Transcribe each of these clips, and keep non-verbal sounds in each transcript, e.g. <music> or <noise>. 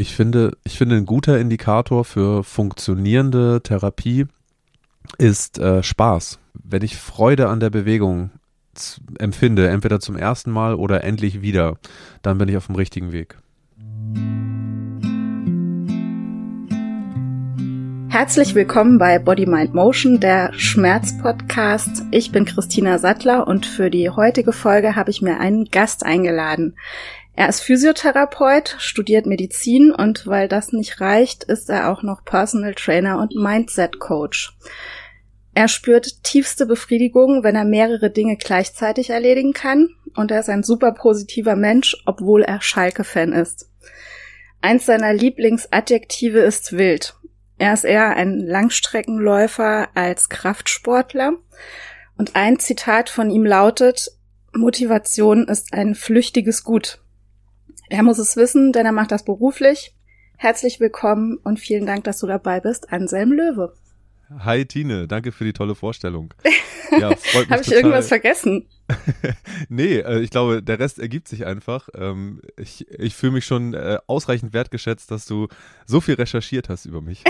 Ich finde, ich finde, ein guter Indikator für funktionierende Therapie ist äh, Spaß. Wenn ich Freude an der Bewegung empfinde, entweder zum ersten Mal oder endlich wieder, dann bin ich auf dem richtigen Weg. Herzlich willkommen bei Body Mind Motion, der Schmerz-Podcast. Ich bin Christina Sattler und für die heutige Folge habe ich mir einen Gast eingeladen. Er ist Physiotherapeut, studiert Medizin und weil das nicht reicht, ist er auch noch Personal Trainer und Mindset Coach. Er spürt tiefste Befriedigung, wenn er mehrere Dinge gleichzeitig erledigen kann und er ist ein super positiver Mensch, obwohl er Schalke-Fan ist. Eins seiner Lieblingsadjektive ist wild. Er ist eher ein Langstreckenläufer als Kraftsportler und ein Zitat von ihm lautet, Motivation ist ein flüchtiges Gut. Er muss es wissen, denn er macht das beruflich. Herzlich willkommen und vielen Dank, dass du dabei bist, Anselm Löwe. Hi Tine, danke für die tolle Vorstellung. <laughs> Ja, freut mich Habe ich irgendwas vergessen? <laughs> nee, äh, ich glaube, der Rest ergibt sich einfach. Ähm, ich ich fühle mich schon äh, ausreichend wertgeschätzt, dass du so viel recherchiert hast über mich.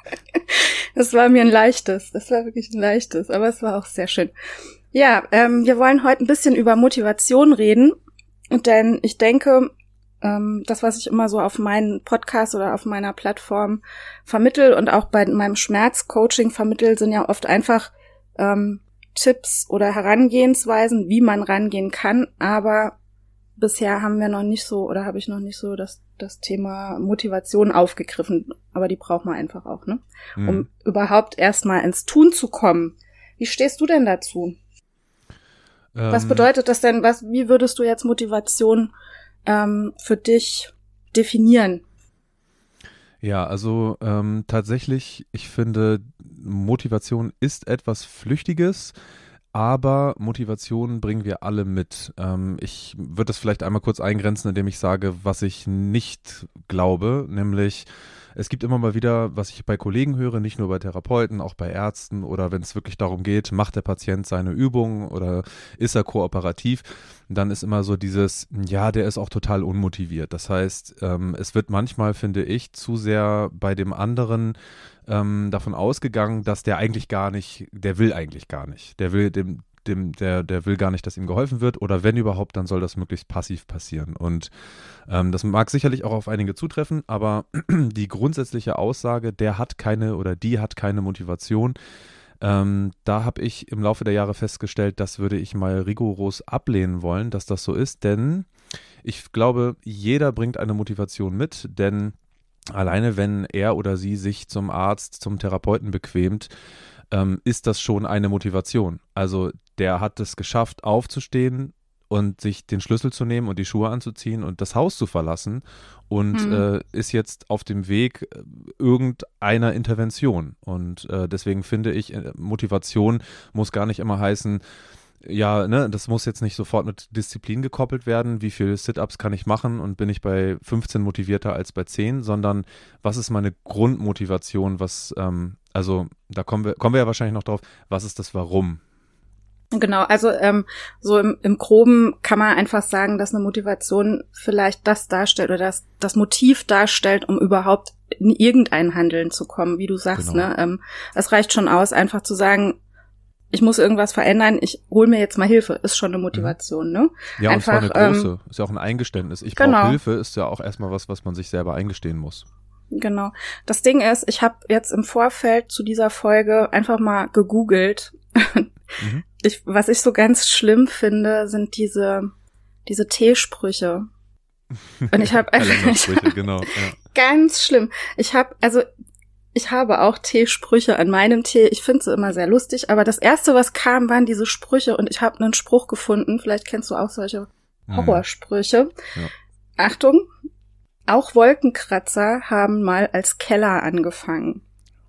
<laughs> das war mir ein leichtes. Das war wirklich ein leichtes, aber es war auch sehr schön. Ja, ähm, wir wollen heute ein bisschen über Motivation reden denn ich denke, ähm, das, was ich immer so auf meinen Podcast oder auf meiner Plattform vermittel und auch bei meinem Schmerzcoaching vermittel, sind ja oft einfach ähm, Tipps oder Herangehensweisen, wie man rangehen kann. Aber bisher haben wir noch nicht so oder habe ich noch nicht so das, das Thema Motivation aufgegriffen. Aber die braucht man einfach auch, ne? Mhm. Um überhaupt erstmal ins Tun zu kommen. Wie stehst du denn dazu? Was ähm, bedeutet das denn? Was, wie würdest du jetzt Motivation ähm, für dich definieren? Ja, also ähm, tatsächlich, ich finde, Motivation ist etwas Flüchtiges, aber Motivation bringen wir alle mit. Ähm, ich würde das vielleicht einmal kurz eingrenzen, indem ich sage, was ich nicht glaube, nämlich es gibt immer mal wieder, was ich bei Kollegen höre, nicht nur bei Therapeuten, auch bei Ärzten oder wenn es wirklich darum geht, macht der Patient seine Übungen oder ist er kooperativ, dann ist immer so dieses, ja, der ist auch total unmotiviert. Das heißt, ähm, es wird manchmal, finde ich, zu sehr bei dem anderen ähm, davon ausgegangen, dass der eigentlich gar nicht, der will eigentlich gar nicht. Der will dem, dem, der, der will gar nicht, dass ihm geholfen wird oder wenn überhaupt, dann soll das möglichst passiv passieren. Und ähm, das mag sicherlich auch auf einige zutreffen, aber <clears throat> die grundsätzliche Aussage, der hat keine oder die hat keine Motivation, ähm, da habe ich im Laufe der Jahre festgestellt, das würde ich mal rigoros ablehnen wollen, dass das so ist, denn ich glaube, jeder bringt eine Motivation mit, denn alleine wenn er oder sie sich zum Arzt, zum Therapeuten bequemt, ähm, ist das schon eine Motivation. Also der hat es geschafft, aufzustehen und sich den Schlüssel zu nehmen und die Schuhe anzuziehen und das Haus zu verlassen und mhm. äh, ist jetzt auf dem Weg äh, irgendeiner Intervention. Und äh, deswegen finde ich, äh, Motivation muss gar nicht immer heißen, ja, ne, das muss jetzt nicht sofort mit Disziplin gekoppelt werden. Wie viele Sit-Ups kann ich machen und bin ich bei 15 motivierter als bei 10, sondern was ist meine Grundmotivation? Was, ähm, also da kommen wir, kommen wir ja wahrscheinlich noch drauf, was ist das Warum? Genau, also ähm, so im, im Groben kann man einfach sagen, dass eine Motivation vielleicht das darstellt oder das, das Motiv darstellt, um überhaupt in irgendein Handeln zu kommen, wie du sagst. Genau. Ne? Ähm, es reicht schon aus, einfach zu sagen, ich muss irgendwas verändern, ich hol mir jetzt mal Hilfe, ist schon eine mhm. Motivation, ne? Ja, Einfach, und zwar eine große, ähm, ist ja auch ein Eingeständnis. Ich genau. brauche Hilfe, ist ja auch erstmal was, was man sich selber eingestehen muss. Genau. Das Ding ist, ich habe jetzt im Vorfeld zu dieser Folge einfach mal gegoogelt. Mhm. Ich, was ich so ganz schlimm finde, sind diese, diese T-Sprüche. <laughs> Und ich habe <laughs> genau, ja. ganz schlimm. Ich habe, also ich habe auch T-Sprüche an meinem Tee. Ich finde sie immer sehr lustig, aber das erste, was kam, waren diese Sprüche und ich habe einen Spruch gefunden. Vielleicht kennst du auch solche hm. Horrorsprüche. Ja. Achtung, auch Wolkenkratzer haben mal als Keller angefangen.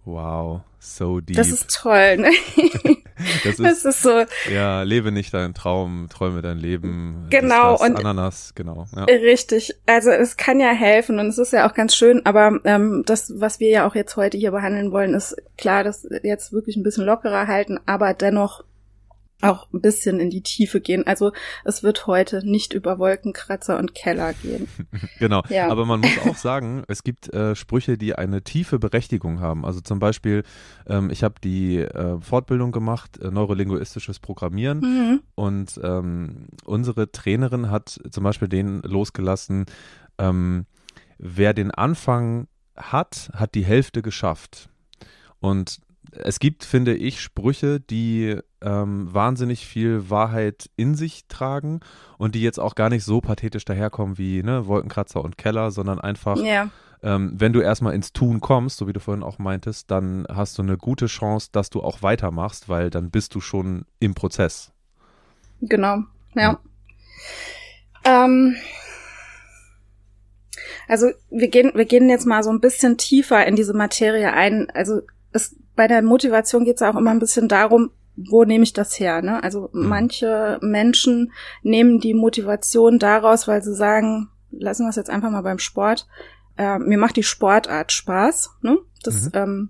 Wow, so deep. Das ist toll, ne? <laughs> das, ist, das ist so. Ja, lebe nicht deinen Traum, träume dein Leben. Genau. und Ananas, genau. Ja. Richtig. Also es kann ja helfen und es ist ja auch ganz schön, aber ähm, das, was wir ja auch jetzt heute hier behandeln wollen, ist klar, das jetzt wirklich ein bisschen lockerer halten, aber dennoch auch ein bisschen in die Tiefe gehen. Also es wird heute nicht über Wolkenkratzer und Keller gehen. <laughs> genau. Ja. Aber man muss auch <laughs> sagen, es gibt äh, Sprüche, die eine tiefe Berechtigung haben. Also zum Beispiel, ähm, ich habe die äh, Fortbildung gemacht, äh, neurolinguistisches Programmieren. Mhm. Und ähm, unsere Trainerin hat zum Beispiel den losgelassen, ähm, wer den Anfang hat, hat die Hälfte geschafft. Und es gibt, finde ich, Sprüche, die ähm, wahnsinnig viel Wahrheit in sich tragen und die jetzt auch gar nicht so pathetisch daherkommen wie ne, Wolkenkratzer und Keller, sondern einfach, ja. ähm, wenn du erstmal ins Tun kommst, so wie du vorhin auch meintest, dann hast du eine gute Chance, dass du auch weitermachst, weil dann bist du schon im Prozess. Genau, ja. ja. Ähm, also wir gehen, wir gehen jetzt mal so ein bisschen tiefer in diese Materie ein. Also es, bei der Motivation geht es auch immer ein bisschen darum, wo nehme ich das her? Ne? Also mhm. manche Menschen nehmen die Motivation daraus, weil sie sagen, lassen wir es jetzt einfach mal beim Sport. Äh, mir macht die Sportart Spaß. Ne? Das mhm. ähm,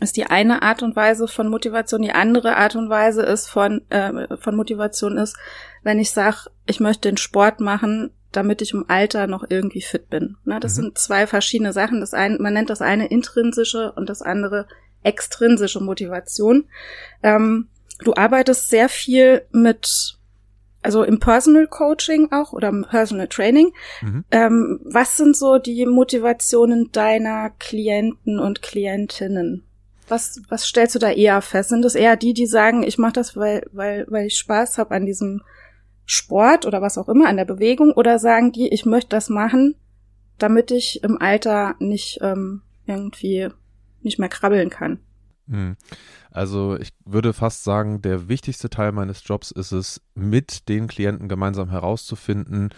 ist die eine Art und Weise von Motivation. Die andere Art und Weise ist von äh, von Motivation ist, wenn ich sage, ich möchte den Sport machen, damit ich im Alter noch irgendwie fit bin. Ne? Das mhm. sind zwei verschiedene Sachen. Das eine, man nennt das eine intrinsische und das andere extrinsische Motivation. Ähm, du arbeitest sehr viel mit, also im Personal Coaching auch oder im Personal Training. Mhm. Ähm, was sind so die Motivationen deiner Klienten und Klientinnen? Was, was stellst du da eher fest? Sind es eher die, die sagen, ich mache das, weil, weil, weil ich Spaß habe an diesem Sport oder was auch immer, an der Bewegung? Oder sagen die, ich möchte das machen, damit ich im Alter nicht ähm, irgendwie nicht mehr krabbeln kann. Hm. Also ich würde fast sagen, der wichtigste Teil meines Jobs ist es, mit den Klienten gemeinsam herauszufinden,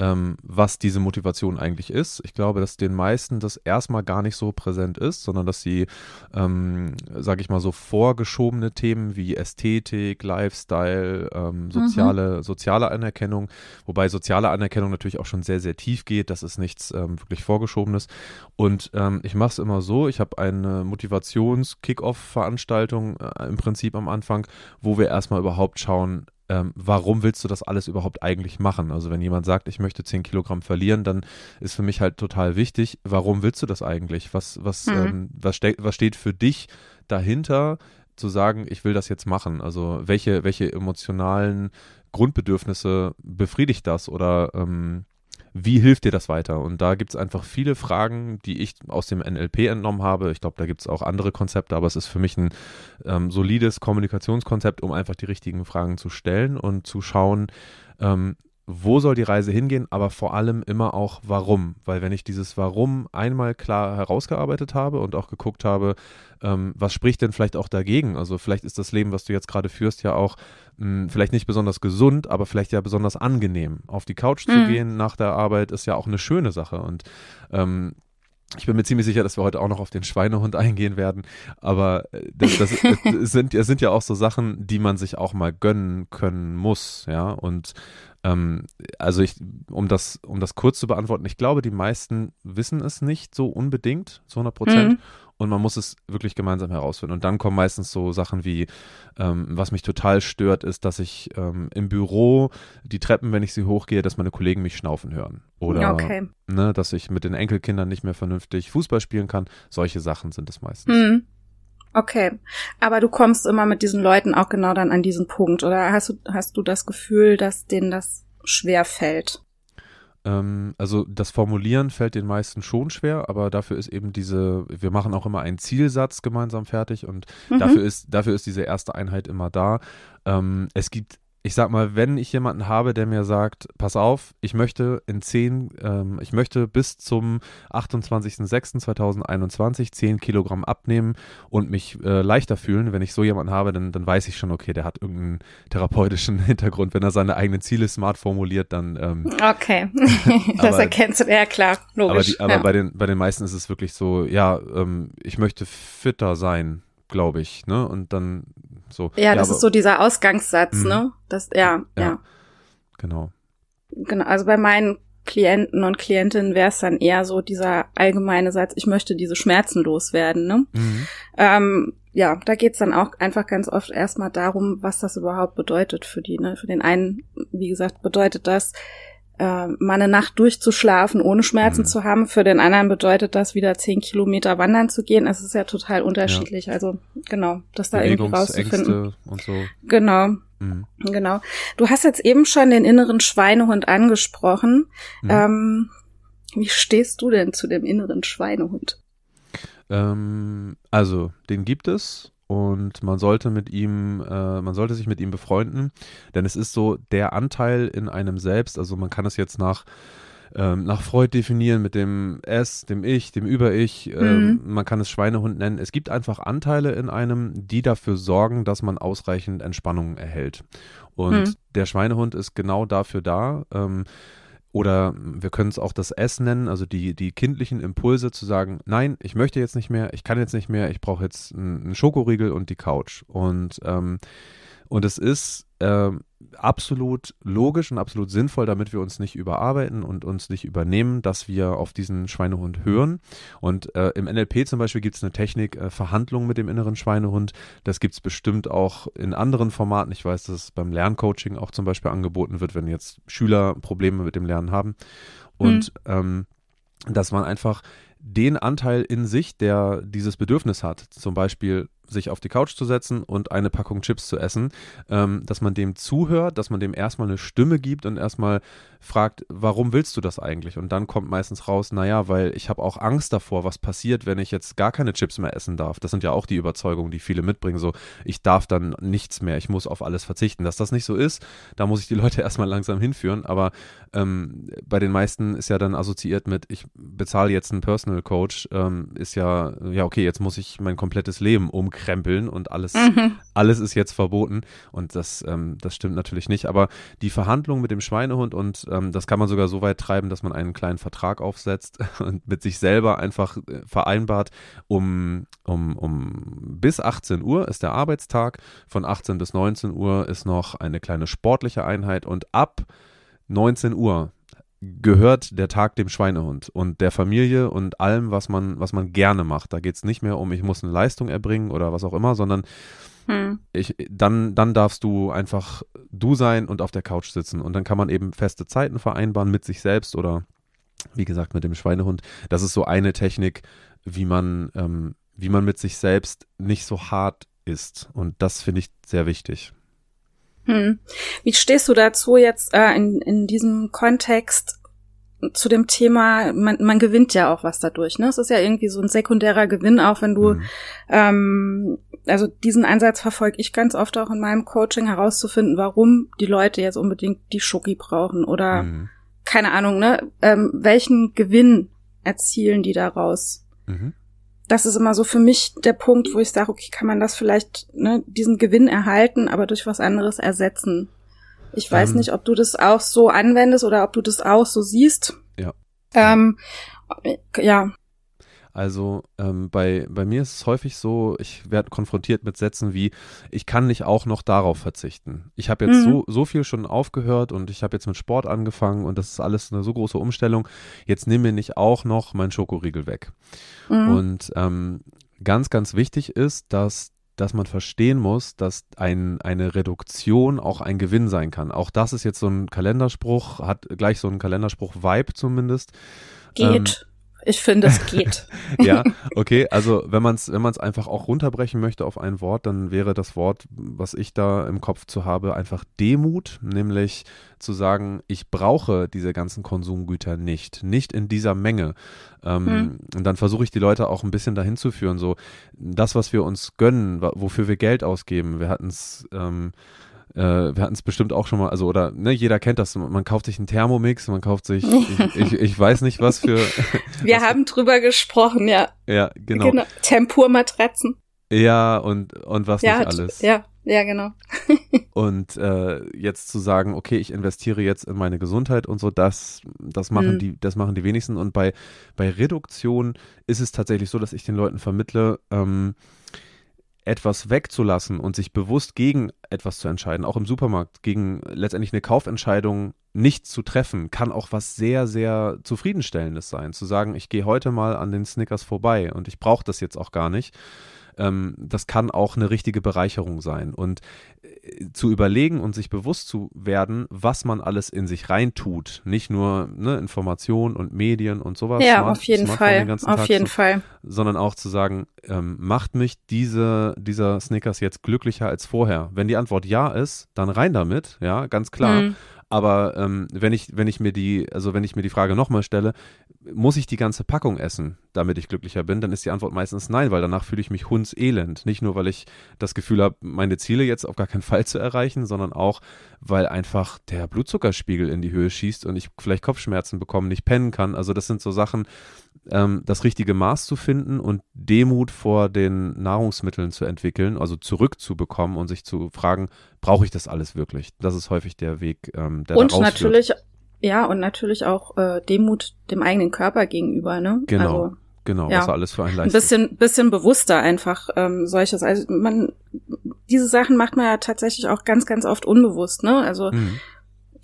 ähm, was diese Motivation eigentlich ist. Ich glaube, dass den meisten das erstmal gar nicht so präsent ist, sondern dass sie, ähm, sage ich mal, so vorgeschobene Themen wie Ästhetik, Lifestyle, ähm, mhm. soziale, mhm. soziale Anerkennung, wobei soziale Anerkennung natürlich auch schon sehr, sehr tief geht. Das ist nichts ähm, wirklich vorgeschobenes. Und ähm, ich mache es immer so, ich habe eine Motivations-Kick-Off-Veranstaltung äh, im Prinzip am Anfang, wo wir erstmal überhaupt schauen, ähm, warum willst du das alles überhaupt eigentlich machen? Also wenn jemand sagt, ich möchte 10 Kilogramm verlieren, dann ist für mich halt total wichtig, warum willst du das eigentlich? Was, was, mhm. ähm, was, ste was steht für dich dahinter, zu sagen, ich will das jetzt machen? Also welche, welche emotionalen Grundbedürfnisse befriedigt das oder ähm, wie hilft dir das weiter? Und da gibt es einfach viele Fragen, die ich aus dem NLP entnommen habe. Ich glaube, da gibt es auch andere Konzepte, aber es ist für mich ein ähm, solides Kommunikationskonzept, um einfach die richtigen Fragen zu stellen und zu schauen, ähm, wo soll die Reise hingehen, aber vor allem immer auch warum. Weil wenn ich dieses Warum einmal klar herausgearbeitet habe und auch geguckt habe, ähm, was spricht denn vielleicht auch dagegen? Also vielleicht ist das Leben, was du jetzt gerade führst, ja auch mh, hm, vielleicht nicht besonders gesund, aber vielleicht ja besonders angenehm. Auf die Couch mhm. zu gehen nach der Arbeit ist ja auch eine schöne Sache. Und ähm, ich bin mir ziemlich sicher, dass wir heute auch noch auf den Schweinehund eingehen werden. Aber äh, das, das, <laughs> das, sind, das sind ja auch so Sachen, die man sich auch mal gönnen können muss, ja. Und ähm, also ich, um das, um das kurz zu beantworten, ich glaube, die meisten wissen es nicht so unbedingt, zu 100 Prozent. Mhm und man muss es wirklich gemeinsam herausfinden. Und dann kommen meistens so Sachen wie, ähm, was mich total stört, ist, dass ich ähm, im Büro die Treppen, wenn ich sie hochgehe, dass meine Kollegen mich schnaufen hören. Oder okay. ne, dass ich mit den Enkelkindern nicht mehr vernünftig Fußball spielen kann. Solche Sachen sind es meistens. Mhm. Okay, aber du kommst immer mit diesen Leuten auch genau dann an diesen Punkt, oder hast du, hast du das Gefühl, dass denen das schwer fällt? Ähm, also das Formulieren fällt den meisten schon schwer, aber dafür ist eben diese, wir machen auch immer einen Zielsatz gemeinsam fertig und mhm. dafür ist, dafür ist diese erste Einheit immer da. Ähm, es gibt ich sag mal, wenn ich jemanden habe, der mir sagt, pass auf, ich möchte in zehn, ähm, ich möchte bis zum 28.06.2021 10 Kilogramm abnehmen und mich äh, leichter fühlen, wenn ich so jemanden habe, dann, dann weiß ich schon, okay, der hat irgendeinen therapeutischen <laughs> Hintergrund. Wenn er seine eigenen Ziele smart formuliert, dann. Ähm, okay, <laughs> das aber, erkennst du, ja klar, logisch. Aber, die, aber ja. bei, den, bei den meisten ist es wirklich so, ja, ähm, ich möchte fitter sein, glaube ich, ne? Und dann so. Ja, das aber, ist so dieser Ausgangssatz, mh. ne? Das, ja, ja, ja. Genau. Genau, also bei meinen Klienten und Klientinnen wäre es dann eher so dieser allgemeine Satz, ich möchte diese Schmerzen loswerden, ne? Mhm. Ähm, ja, da geht's dann auch einfach ganz oft erstmal darum, was das überhaupt bedeutet für die. Ne? Für den einen, wie gesagt, bedeutet das, äh, mal eine Nacht durchzuschlafen, ohne Schmerzen mhm. zu haben. Für den anderen bedeutet das, wieder zehn Kilometer wandern zu gehen. Es ist ja total unterschiedlich. Ja. Also genau, das da irgendwie rauszufinden. Und so. Genau. Mhm. Genau. Du hast jetzt eben schon den inneren Schweinehund angesprochen. Mhm. Ähm, wie stehst du denn zu dem inneren Schweinehund? Ähm, also, den gibt es und man sollte mit ihm, äh, man sollte sich mit ihm befreunden, denn es ist so der Anteil in einem selbst, also man kann es jetzt nach ähm, nach Freud definieren mit dem S, dem Ich, dem Über-Ich. Ähm, mhm. Man kann es Schweinehund nennen. Es gibt einfach Anteile in einem, die dafür sorgen, dass man ausreichend Entspannung erhält. Und mhm. der Schweinehund ist genau dafür da. Ähm, oder wir können es auch das S nennen, also die, die kindlichen Impulse zu sagen, nein, ich möchte jetzt nicht mehr, ich kann jetzt nicht mehr, ich brauche jetzt einen Schokoriegel und die Couch. Und, ähm, und es ist ähm, absolut logisch und absolut sinnvoll, damit wir uns nicht überarbeiten und uns nicht übernehmen, dass wir auf diesen Schweinehund hören. Und äh, im NLP zum Beispiel gibt es eine Technik, äh, Verhandlung mit dem inneren Schweinehund. Das gibt es bestimmt auch in anderen Formaten. Ich weiß, dass es beim Lerncoaching auch zum Beispiel angeboten wird, wenn jetzt Schüler Probleme mit dem Lernen haben. Und mhm. ähm, dass man einfach den Anteil in sich, der dieses Bedürfnis hat, zum Beispiel sich auf die Couch zu setzen und eine Packung Chips zu essen, ähm, dass man dem zuhört, dass man dem erstmal eine Stimme gibt und erstmal fragt, warum willst du das eigentlich? Und dann kommt meistens raus, naja, weil ich habe auch Angst davor, was passiert, wenn ich jetzt gar keine Chips mehr essen darf. Das sind ja auch die Überzeugungen, die viele mitbringen, so ich darf dann nichts mehr, ich muss auf alles verzichten. Dass das nicht so ist, da muss ich die Leute <laughs> erstmal langsam hinführen, aber ähm, bei den meisten ist ja dann assoziiert mit, ich bezahle jetzt einen Personal Coach, ähm, ist ja, ja okay, jetzt muss ich mein komplettes Leben umkrempeln umkrempeln und alles, mhm. alles ist jetzt verboten. Und das, ähm, das stimmt natürlich nicht. Aber die Verhandlung mit dem Schweinehund und ähm, das kann man sogar so weit treiben, dass man einen kleinen Vertrag aufsetzt <laughs> und mit sich selber einfach äh, vereinbart, um, um, um bis 18 Uhr ist der Arbeitstag, von 18 bis 19 Uhr ist noch eine kleine sportliche Einheit und ab 19 Uhr gehört der Tag dem Schweinehund und der Familie und allem, was man, was man gerne macht. Da geht es nicht mehr um, ich muss eine Leistung erbringen oder was auch immer, sondern hm. ich, dann, dann darfst du einfach du sein und auf der Couch sitzen. Und dann kann man eben feste Zeiten vereinbaren mit sich selbst oder wie gesagt mit dem Schweinehund. Das ist so eine Technik, wie man, ähm, wie man mit sich selbst nicht so hart ist. Und das finde ich sehr wichtig. Hm. Wie stehst du dazu jetzt äh, in, in diesem Kontext zu dem Thema, man, man gewinnt ja auch was dadurch, ne? Es ist ja irgendwie so ein sekundärer Gewinn, auch wenn du, mhm. ähm, also diesen Ansatz verfolge ich ganz oft auch in meinem Coaching herauszufinden, warum die Leute jetzt unbedingt die Schoki brauchen oder mhm. keine Ahnung, ne? Ähm, welchen Gewinn erzielen die daraus? Mhm das ist immer so für mich der Punkt, wo ich sage, okay, kann man das vielleicht, ne, diesen Gewinn erhalten, aber durch was anderes ersetzen. Ich weiß ähm, nicht, ob du das auch so anwendest oder ob du das auch so siehst. Ja. Ähm, ja. Also ähm, bei, bei mir ist es häufig so, ich werde konfrontiert mit Sätzen wie, ich kann nicht auch noch darauf verzichten. Ich habe jetzt mhm. so, so viel schon aufgehört und ich habe jetzt mit Sport angefangen und das ist alles eine so große Umstellung. Jetzt nimm mir nicht auch noch meinen Schokoriegel weg. Mhm. Und ähm, ganz, ganz wichtig ist, dass dass man verstehen muss, dass ein, eine Reduktion auch ein Gewinn sein kann. Auch das ist jetzt so ein Kalenderspruch, hat gleich so einen Kalenderspruch-Vibe zumindest. Geht. Ähm, ich finde, es geht. <laughs> ja, okay. Also wenn man es wenn man's einfach auch runterbrechen möchte auf ein Wort, dann wäre das Wort, was ich da im Kopf zu habe, einfach Demut, nämlich zu sagen, ich brauche diese ganzen Konsumgüter nicht, nicht in dieser Menge. Ähm, hm. Und dann versuche ich die Leute auch ein bisschen dahin zu führen, so das, was wir uns gönnen, wofür wir Geld ausgeben. Wir hatten es ähm, äh, wir hatten es bestimmt auch schon mal, also oder ne, jeder kennt das, man kauft sich einen Thermomix, man kauft sich, <laughs> ich, ich, ich weiß nicht was für. <laughs> wir was haben drüber gesprochen, ja. Ja, genau. genau. Tempurmatratzen. Ja, und, und was ja, nicht alles. Ja, ja, genau. <laughs> und äh, jetzt zu sagen, okay, ich investiere jetzt in meine Gesundheit und so, das, das machen mhm. die, das machen die wenigsten. Und bei, bei Reduktion ist es tatsächlich so, dass ich den Leuten vermittle, ähm, etwas wegzulassen und sich bewusst gegen etwas zu entscheiden, auch im Supermarkt, gegen letztendlich eine Kaufentscheidung nicht zu treffen, kann auch was sehr, sehr zufriedenstellendes sein. Zu sagen, ich gehe heute mal an den Snickers vorbei und ich brauche das jetzt auch gar nicht. Ähm, das kann auch eine richtige Bereicherung sein. Und äh, zu überlegen und sich bewusst zu werden, was man alles in sich reintut, nicht nur ne, Information und Medien und sowas. Ja, Smart, auf jeden Fall, auf jeden so, Fall. Sondern auch zu sagen, ähm, macht mich diese, dieser Snickers jetzt glücklicher als vorher? Wenn die Antwort ja ist, dann rein damit, ja, ganz klar. Mhm. Aber ähm, wenn ich, wenn ich mir die, also wenn ich mir die Frage nochmal stelle, muss ich die ganze Packung essen, damit ich glücklicher bin, dann ist die Antwort meistens nein, weil danach fühle ich mich hundselend. Nicht nur, weil ich das Gefühl habe, meine Ziele jetzt auf gar keinen Fall zu erreichen, sondern auch, weil einfach der Blutzuckerspiegel in die Höhe schießt und ich vielleicht Kopfschmerzen bekomme, nicht pennen kann. Also das sind so Sachen, ähm, das richtige Maß zu finden und Demut vor den Nahrungsmitteln zu entwickeln, also zurückzubekommen und sich zu fragen, brauche ich das alles wirklich? Das ist häufig der Weg, ähm, der Und natürlich, ja, und natürlich auch äh, Demut dem eigenen Körper gegenüber, ne? Genau. Also, genau, ja, was er alles für einen leistet. Ein bisschen, bisschen bewusster einfach ähm, solches. Also man, diese Sachen macht man ja tatsächlich auch ganz, ganz oft unbewusst, ne? Also mhm.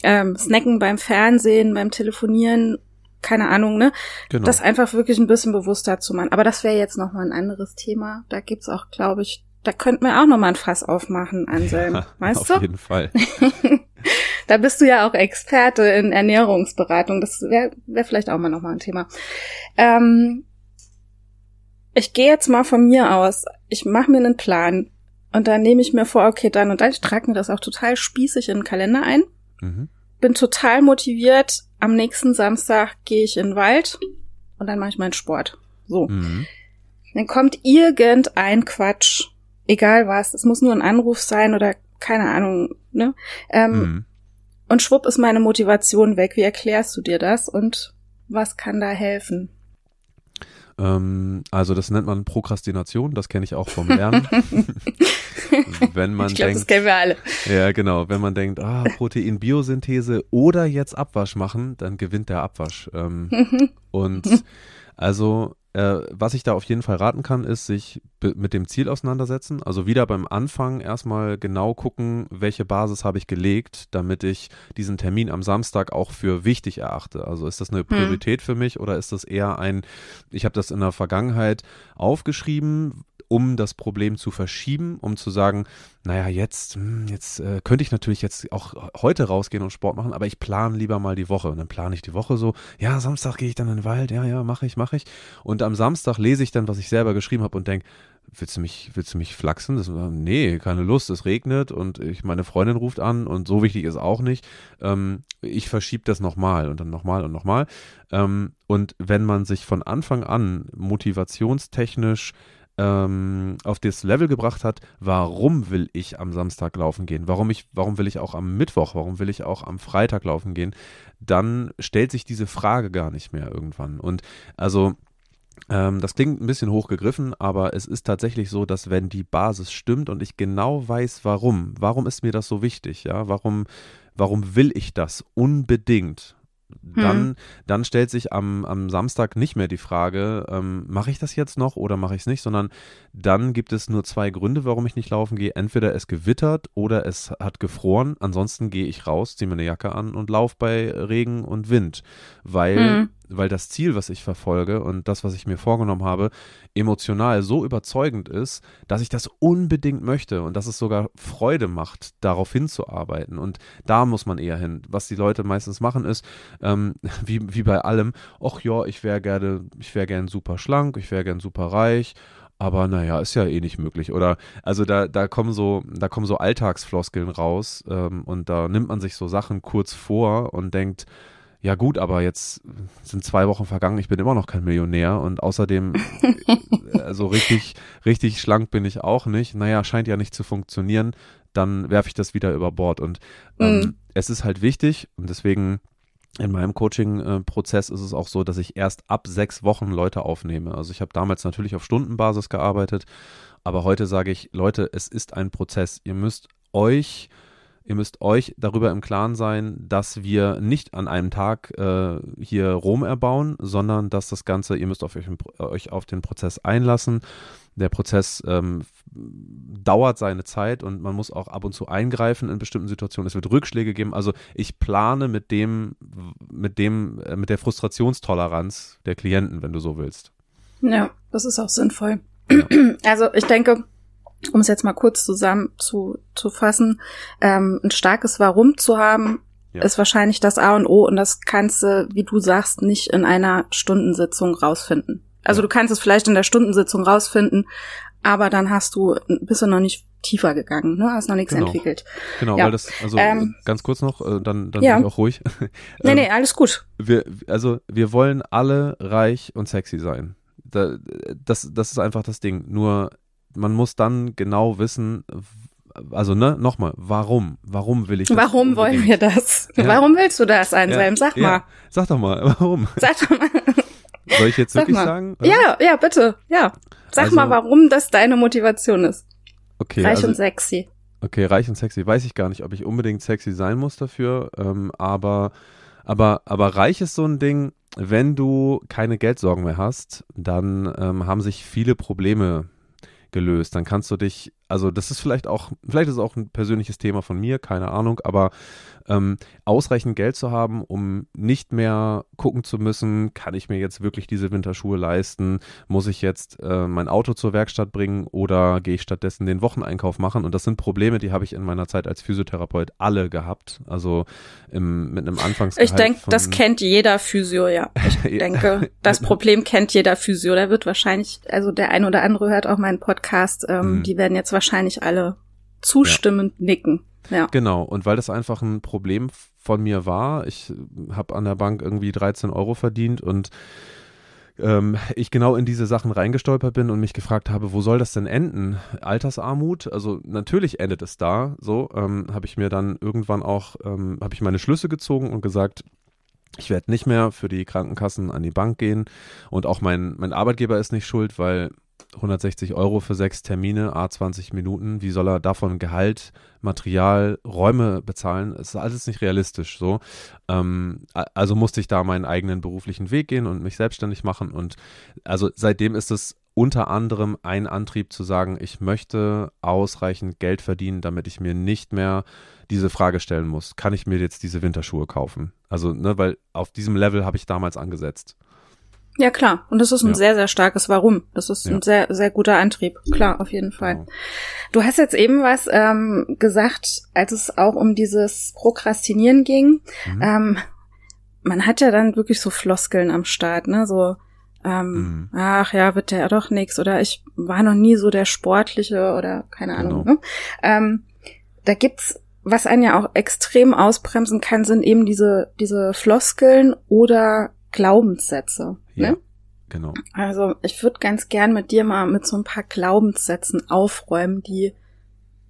ähm, Snacken beim Fernsehen, beim Telefonieren, keine Ahnung, ne? Genau. Das einfach wirklich ein bisschen bewusster zu machen. Aber das wäre jetzt nochmal ein anderes Thema. Da gibt's auch, glaube ich, da könnten wir auch nochmal ein Fass aufmachen, Anselm. Ja, <laughs> weißt auf du? Auf jeden Fall. <laughs> da bist du ja auch Experte in Ernährungsberatung. Das wäre wär vielleicht auch mal nochmal ein Thema. Ähm, ich gehe jetzt mal von mir aus. Ich mache mir einen Plan und dann nehme ich mir vor, okay, dann und dann, ich trage mir das auch total spießig in den Kalender ein. Mhm. Bin total motiviert. Am nächsten Samstag gehe ich in den Wald und dann mache ich meinen Sport. So. Mhm. Dann kommt irgendein Quatsch egal was, es muss nur ein Anruf sein oder keine Ahnung, ne? Ähm, mhm. Und schwupp ist meine Motivation weg. Wie erklärst du dir das und was kann da helfen? Ähm, also das nennt man Prokrastination, das kenne ich auch vom Lernen. <laughs> wenn man ich glaub, denkt, das kennen wir alle. Ja, genau. Wenn man denkt, ah, Protein-Biosynthese oder jetzt Abwasch machen, dann gewinnt der Abwasch. Ähm, <laughs> und also äh, was ich da auf jeden Fall raten kann, ist, sich mit dem Ziel auseinandersetzen. Also wieder beim Anfang erstmal genau gucken, welche Basis habe ich gelegt, damit ich diesen Termin am Samstag auch für wichtig erachte. Also ist das eine hm. Priorität hm. für mich oder ist das eher ein, ich habe das in der Vergangenheit aufgeschrieben, um das Problem zu verschieben, um zu sagen, naja, jetzt, hm, jetzt äh, könnte ich natürlich jetzt auch heute rausgehen und Sport machen, aber ich plane lieber mal die Woche. Und dann plane ich die Woche so, ja, Samstag gehe ich dann in den Wald, ja, ja, mache ich, mache ich. Und am Samstag lese ich dann, was ich selber geschrieben habe und denke, willst du mich, willst du mich flachsen? Das, nee, keine Lust, es regnet und ich, meine Freundin ruft an und so wichtig ist auch nicht. Ähm, ich verschiebe das nochmal und dann nochmal und nochmal. Ähm, und wenn man sich von Anfang an motivationstechnisch ähm, auf das Level gebracht hat, warum will ich am Samstag laufen gehen? Warum, ich, warum will ich auch am Mittwoch? Warum will ich auch am Freitag laufen gehen? Dann stellt sich diese Frage gar nicht mehr irgendwann. Und also ähm, das klingt ein bisschen hochgegriffen, aber es ist tatsächlich so, dass wenn die Basis stimmt und ich genau weiß, warum, warum ist mir das so wichtig, ja, warum, warum will ich das unbedingt? Dann, hm. dann stellt sich am, am Samstag nicht mehr die Frage, ähm, mache ich das jetzt noch oder mache ich es nicht, sondern dann gibt es nur zwei Gründe, warum ich nicht laufen gehe. Entweder es gewittert oder es hat gefroren. Ansonsten gehe ich raus, ziehe mir eine Jacke an und laufe bei Regen und Wind, weil hm weil das Ziel, was ich verfolge und das, was ich mir vorgenommen habe, emotional so überzeugend ist, dass ich das unbedingt möchte und dass es sogar Freude macht, darauf hinzuarbeiten. Und da muss man eher hin. Was die Leute meistens machen, ist, ähm, <laughs> wie, wie bei allem, ach ja, ich wäre gerne, ich wäre gern super schlank, ich wäre gern super reich aber naja, ist ja eh nicht möglich. Oder also da, da kommen so, da kommen so Alltagsfloskeln raus ähm, und da nimmt man sich so Sachen kurz vor und denkt, ja gut, aber jetzt sind zwei Wochen vergangen, ich bin immer noch kein Millionär und außerdem <laughs> also richtig, richtig schlank bin ich auch nicht. Naja, scheint ja nicht zu funktionieren, dann werfe ich das wieder über Bord. Und ähm, mhm. es ist halt wichtig und deswegen in meinem Coaching-Prozess ist es auch so, dass ich erst ab sechs Wochen Leute aufnehme. Also ich habe damals natürlich auf Stundenbasis gearbeitet, aber heute sage ich, Leute, es ist ein Prozess. Ihr müsst euch Ihr müsst euch darüber im Klaren sein, dass wir nicht an einem Tag äh, hier Rom erbauen, sondern dass das Ganze, ihr müsst auf euch, euch auf den Prozess einlassen. Der Prozess ähm, dauert seine Zeit und man muss auch ab und zu eingreifen in bestimmten Situationen. Es wird Rückschläge geben. Also ich plane mit dem, mit dem, äh, mit der Frustrationstoleranz der Klienten, wenn du so willst. Ja, das ist auch sinnvoll. Ja. Also ich denke, um es jetzt mal kurz zusammen zu, zu fassen, ähm, ein starkes Warum zu haben, ja. ist wahrscheinlich das A und O und das kannst du, wie du sagst, nicht in einer Stundensitzung rausfinden. Also ja. du kannst es vielleicht in der Stundensitzung rausfinden, aber dann hast du, bist du noch nicht tiefer gegangen, ne? Hast noch nichts genau. entwickelt. Genau, ja. weil das, also ähm, ganz kurz noch, äh, dann, dann ja. bin ich auch ruhig. <laughs> nee, ähm, nee, alles gut. Wir, also wir wollen alle reich und sexy sein. Da, das, das ist einfach das Ding. Nur man muss dann genau wissen, also ne, nochmal, warum? Warum will ich das? Warum unbedingt? wollen wir das? Ja. Warum willst du das, Anselm? Sag mal. Sag doch mal, <laughs> warum? Sag doch mal. Soll ich jetzt Sag wirklich mal. sagen? Ja, ja, bitte. Ja. Sag also, mal, warum das deine Motivation ist. Okay. Reich also, und sexy. Okay, reich und sexy. Weiß ich gar nicht, ob ich unbedingt sexy sein muss dafür, ähm, aber, aber, aber reich ist so ein Ding, wenn du keine Geldsorgen mehr hast, dann ähm, haben sich viele Probleme gelöst. Dann kannst du dich, also das ist vielleicht auch, vielleicht ist es auch ein persönliches Thema von mir, keine Ahnung, aber ähm, ausreichend Geld zu haben, um nicht mehr gucken zu müssen, kann ich mir jetzt wirklich diese Winterschuhe leisten? Muss ich jetzt äh, mein Auto zur Werkstatt bringen oder gehe ich stattdessen den Wocheneinkauf machen? Und das sind Probleme, die habe ich in meiner Zeit als Physiotherapeut alle gehabt. Also im, mit einem Anfangsgehalt. Ich denke, das kennt jeder Physio, ja. Ich <laughs> denke, das <laughs> Problem kennt jeder Physio. Der wird wahrscheinlich, also der ein oder andere hört auch meinen Podcast, ähm, mhm. die werden jetzt wahrscheinlich alle zustimmend ja. nicken. Ja. Genau, und weil das einfach ein Problem von mir war, ich habe an der Bank irgendwie 13 Euro verdient und ähm, ich genau in diese Sachen reingestolpert bin und mich gefragt habe, wo soll das denn enden? Altersarmut? Also natürlich endet es da. So ähm, habe ich mir dann irgendwann auch, ähm, habe ich meine Schlüsse gezogen und gesagt, ich werde nicht mehr für die Krankenkassen an die Bank gehen und auch mein, mein Arbeitgeber ist nicht schuld, weil 160 Euro für sechs Termine, a 20 Minuten. Wie soll er davon Gehalt, Material, Räume bezahlen? Das ist alles nicht realistisch so. Ähm, also musste ich da meinen eigenen beruflichen Weg gehen und mich selbstständig machen. Und also seitdem ist es unter anderem ein Antrieb zu sagen, ich möchte ausreichend Geld verdienen, damit ich mir nicht mehr diese Frage stellen muss, kann ich mir jetzt diese Winterschuhe kaufen? Also, ne, weil auf diesem Level habe ich damals angesetzt. Ja, klar. Und das ist ein ja. sehr, sehr starkes Warum. Das ist ja. ein sehr, sehr guter Antrieb. Klar, auf jeden Fall. Genau. Du hast jetzt eben was ähm, gesagt, als es auch um dieses Prokrastinieren ging. Mhm. Ähm, man hat ja dann wirklich so Floskeln am Start, ne? So, ähm, mhm. ach ja, wird der ja doch nix. Oder ich war noch nie so der Sportliche oder keine Ahnung. Genau. Ne? Ähm, da gibt's was einen ja auch extrem ausbremsen kann, sind eben diese, diese Floskeln oder Glaubenssätze. Ja, ne? genau. Also ich würde ganz gern mit dir mal mit so ein paar Glaubenssätzen aufräumen, die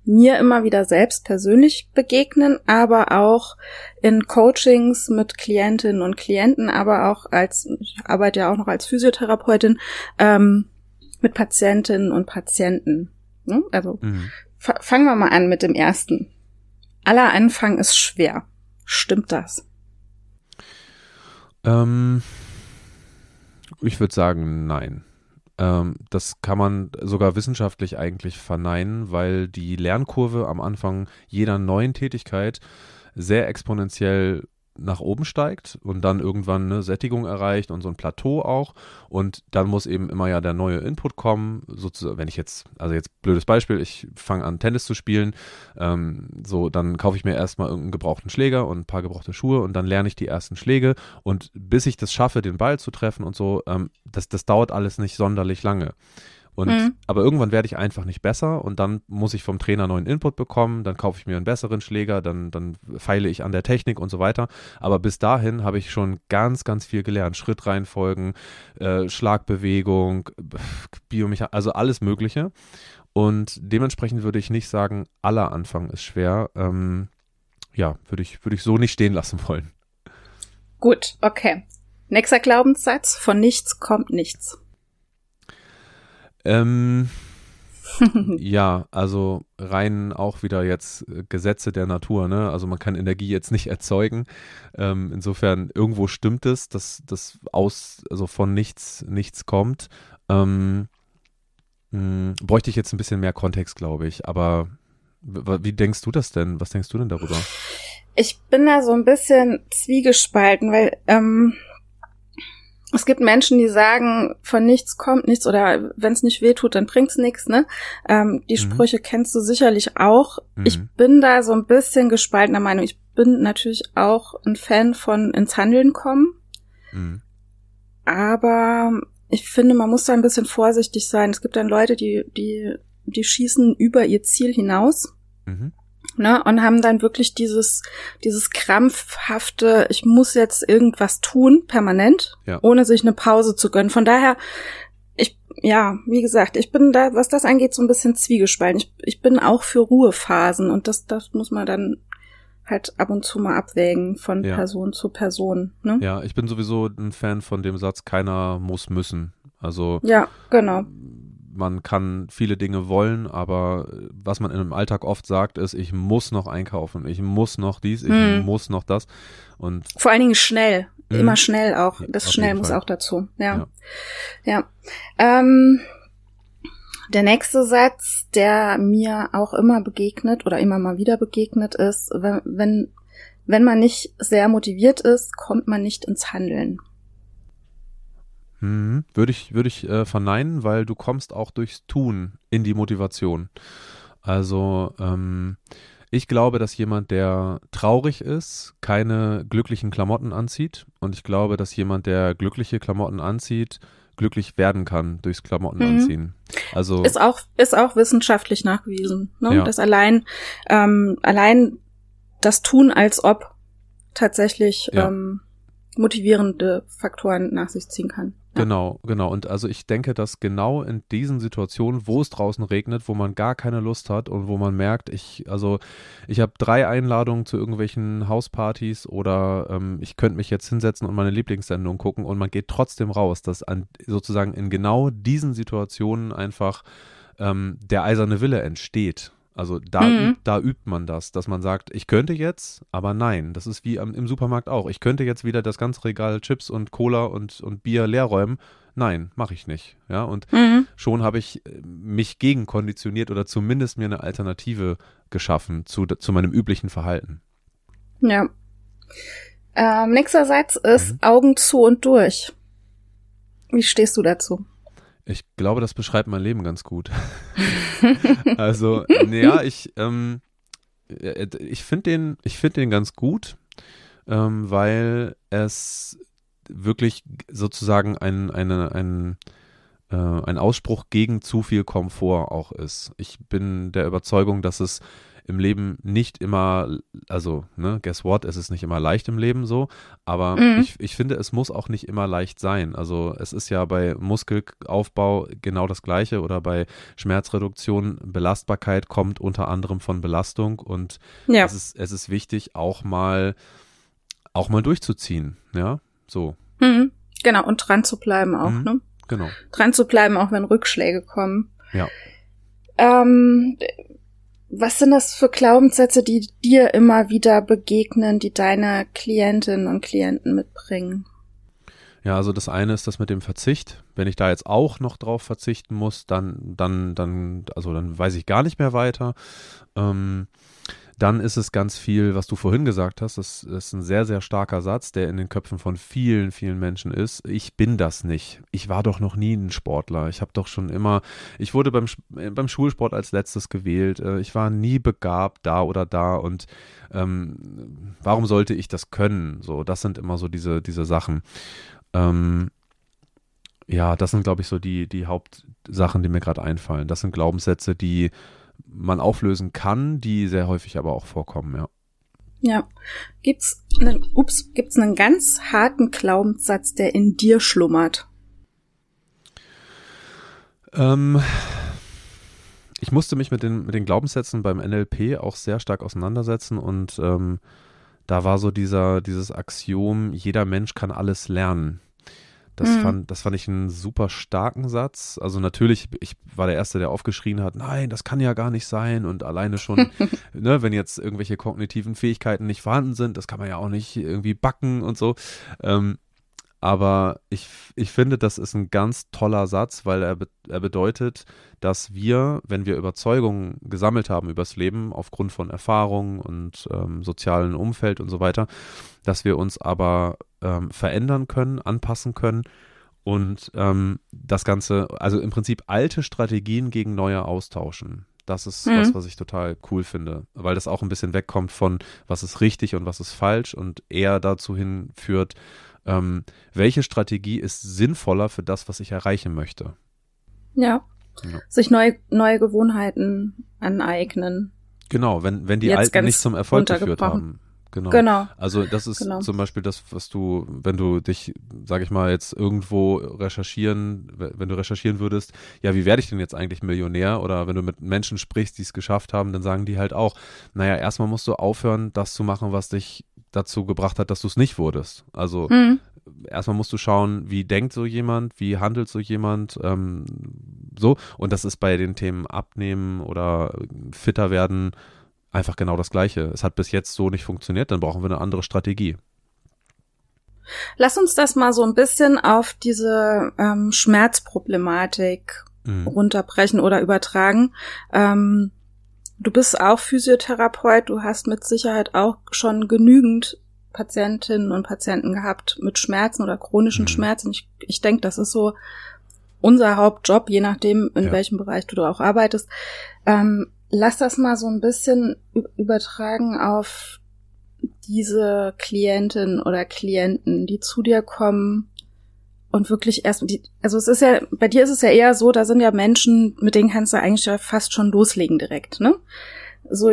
mir immer wieder selbst persönlich begegnen, aber auch in Coachings mit Klientinnen und Klienten, aber auch als, ich arbeite ja auch noch als Physiotherapeutin, ähm, mit Patientinnen und Patienten. Ne? Also mhm. fangen wir mal an mit dem ersten. Aller Anfang ist schwer. Stimmt das? Ähm, ich würde sagen, nein. Ähm, das kann man sogar wissenschaftlich eigentlich verneinen, weil die Lernkurve am Anfang jeder neuen Tätigkeit sehr exponentiell nach oben steigt und dann irgendwann eine Sättigung erreicht und so ein Plateau auch. Und dann muss eben immer ja der neue Input kommen. Sozusagen, wenn ich jetzt, also jetzt blödes Beispiel, ich fange an Tennis zu spielen, ähm, so dann kaufe ich mir erstmal irgendeinen gebrauchten Schläger und ein paar gebrauchte Schuhe und dann lerne ich die ersten Schläge. Und bis ich das schaffe, den Ball zu treffen und so, ähm, das, das dauert alles nicht sonderlich lange. Und mhm. aber irgendwann werde ich einfach nicht besser und dann muss ich vom Trainer neuen Input bekommen, dann kaufe ich mir einen besseren Schläger, dann, dann feile ich an der Technik und so weiter. Aber bis dahin habe ich schon ganz, ganz viel gelernt. Schrittreihenfolgen, äh, Schlagbewegung, Biomechanik, also alles Mögliche. Und dementsprechend würde ich nicht sagen, aller Anfang ist schwer. Ähm, ja, würde ich, würde ich so nicht stehen lassen wollen. Gut, okay. Nächster Glaubenssatz, von nichts kommt nichts. Ähm, <laughs> ja, also rein auch wieder jetzt äh, Gesetze der Natur, ne? Also man kann Energie jetzt nicht erzeugen. Ähm, insofern irgendwo stimmt es, dass das aus, also von nichts, nichts kommt. Ähm, mh, hm, bräuchte ich jetzt ein bisschen mehr Kontext, glaube ich. Aber wie denkst du das denn? Was denkst du denn darüber? Ich bin da so ein bisschen zwiegespalten, weil ähm, es gibt Menschen, die sagen, von nichts kommt nichts oder wenn es nicht weh tut, dann bringt's nichts. Ne? Ähm, die mhm. Sprüche kennst du sicherlich auch. Mhm. Ich bin da so ein bisschen gespaltener Meinung. Ich bin natürlich auch ein Fan von ins Handeln kommen. Mhm. Aber ich finde, man muss da ein bisschen vorsichtig sein. Es gibt dann Leute, die, die, die schießen über ihr Ziel hinaus. Ne, und haben dann wirklich dieses, dieses krampfhafte, ich muss jetzt irgendwas tun, permanent, ja. ohne sich eine Pause zu gönnen. Von daher, ich, ja, wie gesagt, ich bin da, was das angeht, so ein bisschen zwiegespalten. Ich, ich bin auch für Ruhephasen und das, das muss man dann halt ab und zu mal abwägen von ja. Person zu Person. Ne? Ja, ich bin sowieso ein Fan von dem Satz, keiner muss müssen. Also ja, genau man kann viele Dinge wollen, aber was man in einem Alltag oft sagt, ist, ich muss noch einkaufen, ich muss noch dies, ich hm. muss noch das. Und vor allen Dingen schnell, mh. immer schnell auch. Das schnell muss auch dazu. Ja, ja. ja. Ähm, der nächste Satz, der mir auch immer begegnet oder immer mal wieder begegnet ist, wenn, wenn, wenn man nicht sehr motiviert ist, kommt man nicht ins Handeln. Mhm. Würde ich, würde ich äh, verneinen, weil du kommst auch durchs Tun in die Motivation. Also ähm, ich glaube, dass jemand, der traurig ist, keine glücklichen Klamotten anzieht. Und ich glaube, dass jemand, der glückliche Klamotten anzieht, glücklich werden kann durchs Klamotten mhm. anziehen. Also ist auch ist auch wissenschaftlich nachgewiesen, ne? ja. dass allein ähm, allein das Tun als ob tatsächlich ja. ähm, motivierende Faktoren nach sich ziehen kann. Genau, genau. Und also ich denke, dass genau in diesen Situationen, wo es draußen regnet, wo man gar keine Lust hat und wo man merkt, ich, also ich habe drei Einladungen zu irgendwelchen Hauspartys oder ähm, ich könnte mich jetzt hinsetzen und meine Lieblingssendung gucken und man geht trotzdem raus, dass an, sozusagen in genau diesen Situationen einfach ähm, der eiserne Wille entsteht. Also da, mhm. übt, da übt man das, dass man sagt, ich könnte jetzt, aber nein. Das ist wie am, im Supermarkt auch. Ich könnte jetzt wieder das ganze Regal Chips und Cola und, und Bier leer räumen. Nein, mache ich nicht. Ja, und mhm. schon habe ich äh, mich gegenkonditioniert oder zumindest mir eine Alternative geschaffen zu, zu meinem üblichen Verhalten. Ja. Ähm, nächster Satz ist mhm. Augen zu und durch. Wie stehst du dazu? Ich glaube, das beschreibt mein Leben ganz gut. <laughs> <laughs> also, naja, ich, ähm, äh, ich finde den, ich finde den ganz gut, ähm, weil es wirklich sozusagen ein, eine, ein, äh, ein Ausspruch gegen zu viel Komfort auch ist. Ich bin der Überzeugung, dass es im Leben nicht immer, also, ne, guess what, es ist nicht immer leicht im Leben so, aber mhm. ich, ich finde, es muss auch nicht immer leicht sein. Also es ist ja bei Muskelaufbau genau das Gleiche oder bei Schmerzreduktion, Belastbarkeit kommt unter anderem von Belastung und ja. es, ist, es ist wichtig, auch mal, auch mal durchzuziehen, ja, so. Mhm. Genau, und dran zu bleiben auch, mhm. ne? Genau. Dran zu bleiben, auch wenn Rückschläge kommen. Ja. Ähm, was sind das für Glaubenssätze, die dir immer wieder begegnen, die deine Klientinnen und Klienten mitbringen? Ja, also das eine ist das mit dem Verzicht. Wenn ich da jetzt auch noch drauf verzichten muss, dann, dann, dann, also dann weiß ich gar nicht mehr weiter. Ähm, dann ist es ganz viel, was du vorhin gesagt hast. Das, ist ein sehr, sehr starker Satz, der in den Köpfen von vielen, vielen Menschen ist. Ich bin das nicht. Ich war doch noch nie ein Sportler. Ich habe doch schon immer, ich wurde beim, äh, beim Schulsport als letztes gewählt. Äh, ich war nie begabt da oder da und ähm, warum sollte ich das können? So, das sind immer so diese, diese Sachen. Ähm, ja, das sind, glaube ich, so die, die Hauptsachen, die mir gerade einfallen. Das sind Glaubenssätze, die man auflösen kann, die sehr häufig aber auch vorkommen, ja. Ja. Gibt's einen, ups, gibt's einen ganz harten Glaubenssatz, der in dir schlummert? Ähm, ich musste mich mit den, mit den Glaubenssätzen beim NLP auch sehr stark auseinandersetzen und ähm, da war so dieser, dieses Axiom, jeder Mensch kann alles lernen. Das, mhm. fand, das fand ich einen super starken Satz. Also natürlich, ich war der Erste, der aufgeschrien hat, nein, das kann ja gar nicht sein. Und alleine schon, <laughs> ne, wenn jetzt irgendwelche kognitiven Fähigkeiten nicht vorhanden sind, das kann man ja auch nicht irgendwie backen und so. Ähm, aber ich, ich finde, das ist ein ganz toller Satz, weil er, er bedeutet, dass wir, wenn wir Überzeugungen gesammelt haben übers Leben, aufgrund von Erfahrungen und ähm, sozialen Umfeld und so weiter, dass wir uns aber ähm, verändern können, anpassen können und ähm, das Ganze, also im Prinzip alte Strategien gegen neue austauschen. Das ist mhm. was, was ich total cool finde, weil das auch ein bisschen wegkommt von, was ist richtig und was ist falsch und eher dazu hinführt, ähm, welche Strategie ist sinnvoller für das, was ich erreichen möchte. Ja. ja. Sich neue, neue Gewohnheiten aneignen. Genau, wenn, wenn die Jetzt alten nicht zum Erfolg geführt haben. Genau. genau. Also das ist genau. zum Beispiel das, was du, wenn du dich, sage ich mal, jetzt irgendwo recherchieren, wenn du recherchieren würdest, ja, wie werde ich denn jetzt eigentlich Millionär? Oder wenn du mit Menschen sprichst, die es geschafft haben, dann sagen die halt auch, naja, erstmal musst du aufhören, das zu machen, was dich dazu gebracht hat, dass du es nicht wurdest. Also mhm. erstmal musst du schauen, wie denkt so jemand, wie handelt so jemand, ähm, so. Und das ist bei den Themen Abnehmen oder fitter werden einfach genau das Gleiche. Es hat bis jetzt so nicht funktioniert, dann brauchen wir eine andere Strategie. Lass uns das mal so ein bisschen auf diese ähm, Schmerzproblematik mhm. runterbrechen oder übertragen. Ähm, du bist auch Physiotherapeut, du hast mit Sicherheit auch schon genügend Patientinnen und Patienten gehabt mit Schmerzen oder chronischen mhm. Schmerzen. Ich, ich denke, das ist so unser Hauptjob, je nachdem, in ja. welchem Bereich du da auch arbeitest. Ähm, lass das mal so ein bisschen übertragen auf diese Klientin oder Klienten, die zu dir kommen und wirklich erst, die, also es ist ja, bei dir ist es ja eher so, da sind ja Menschen, mit denen kannst du eigentlich ja fast schon loslegen direkt, ne? So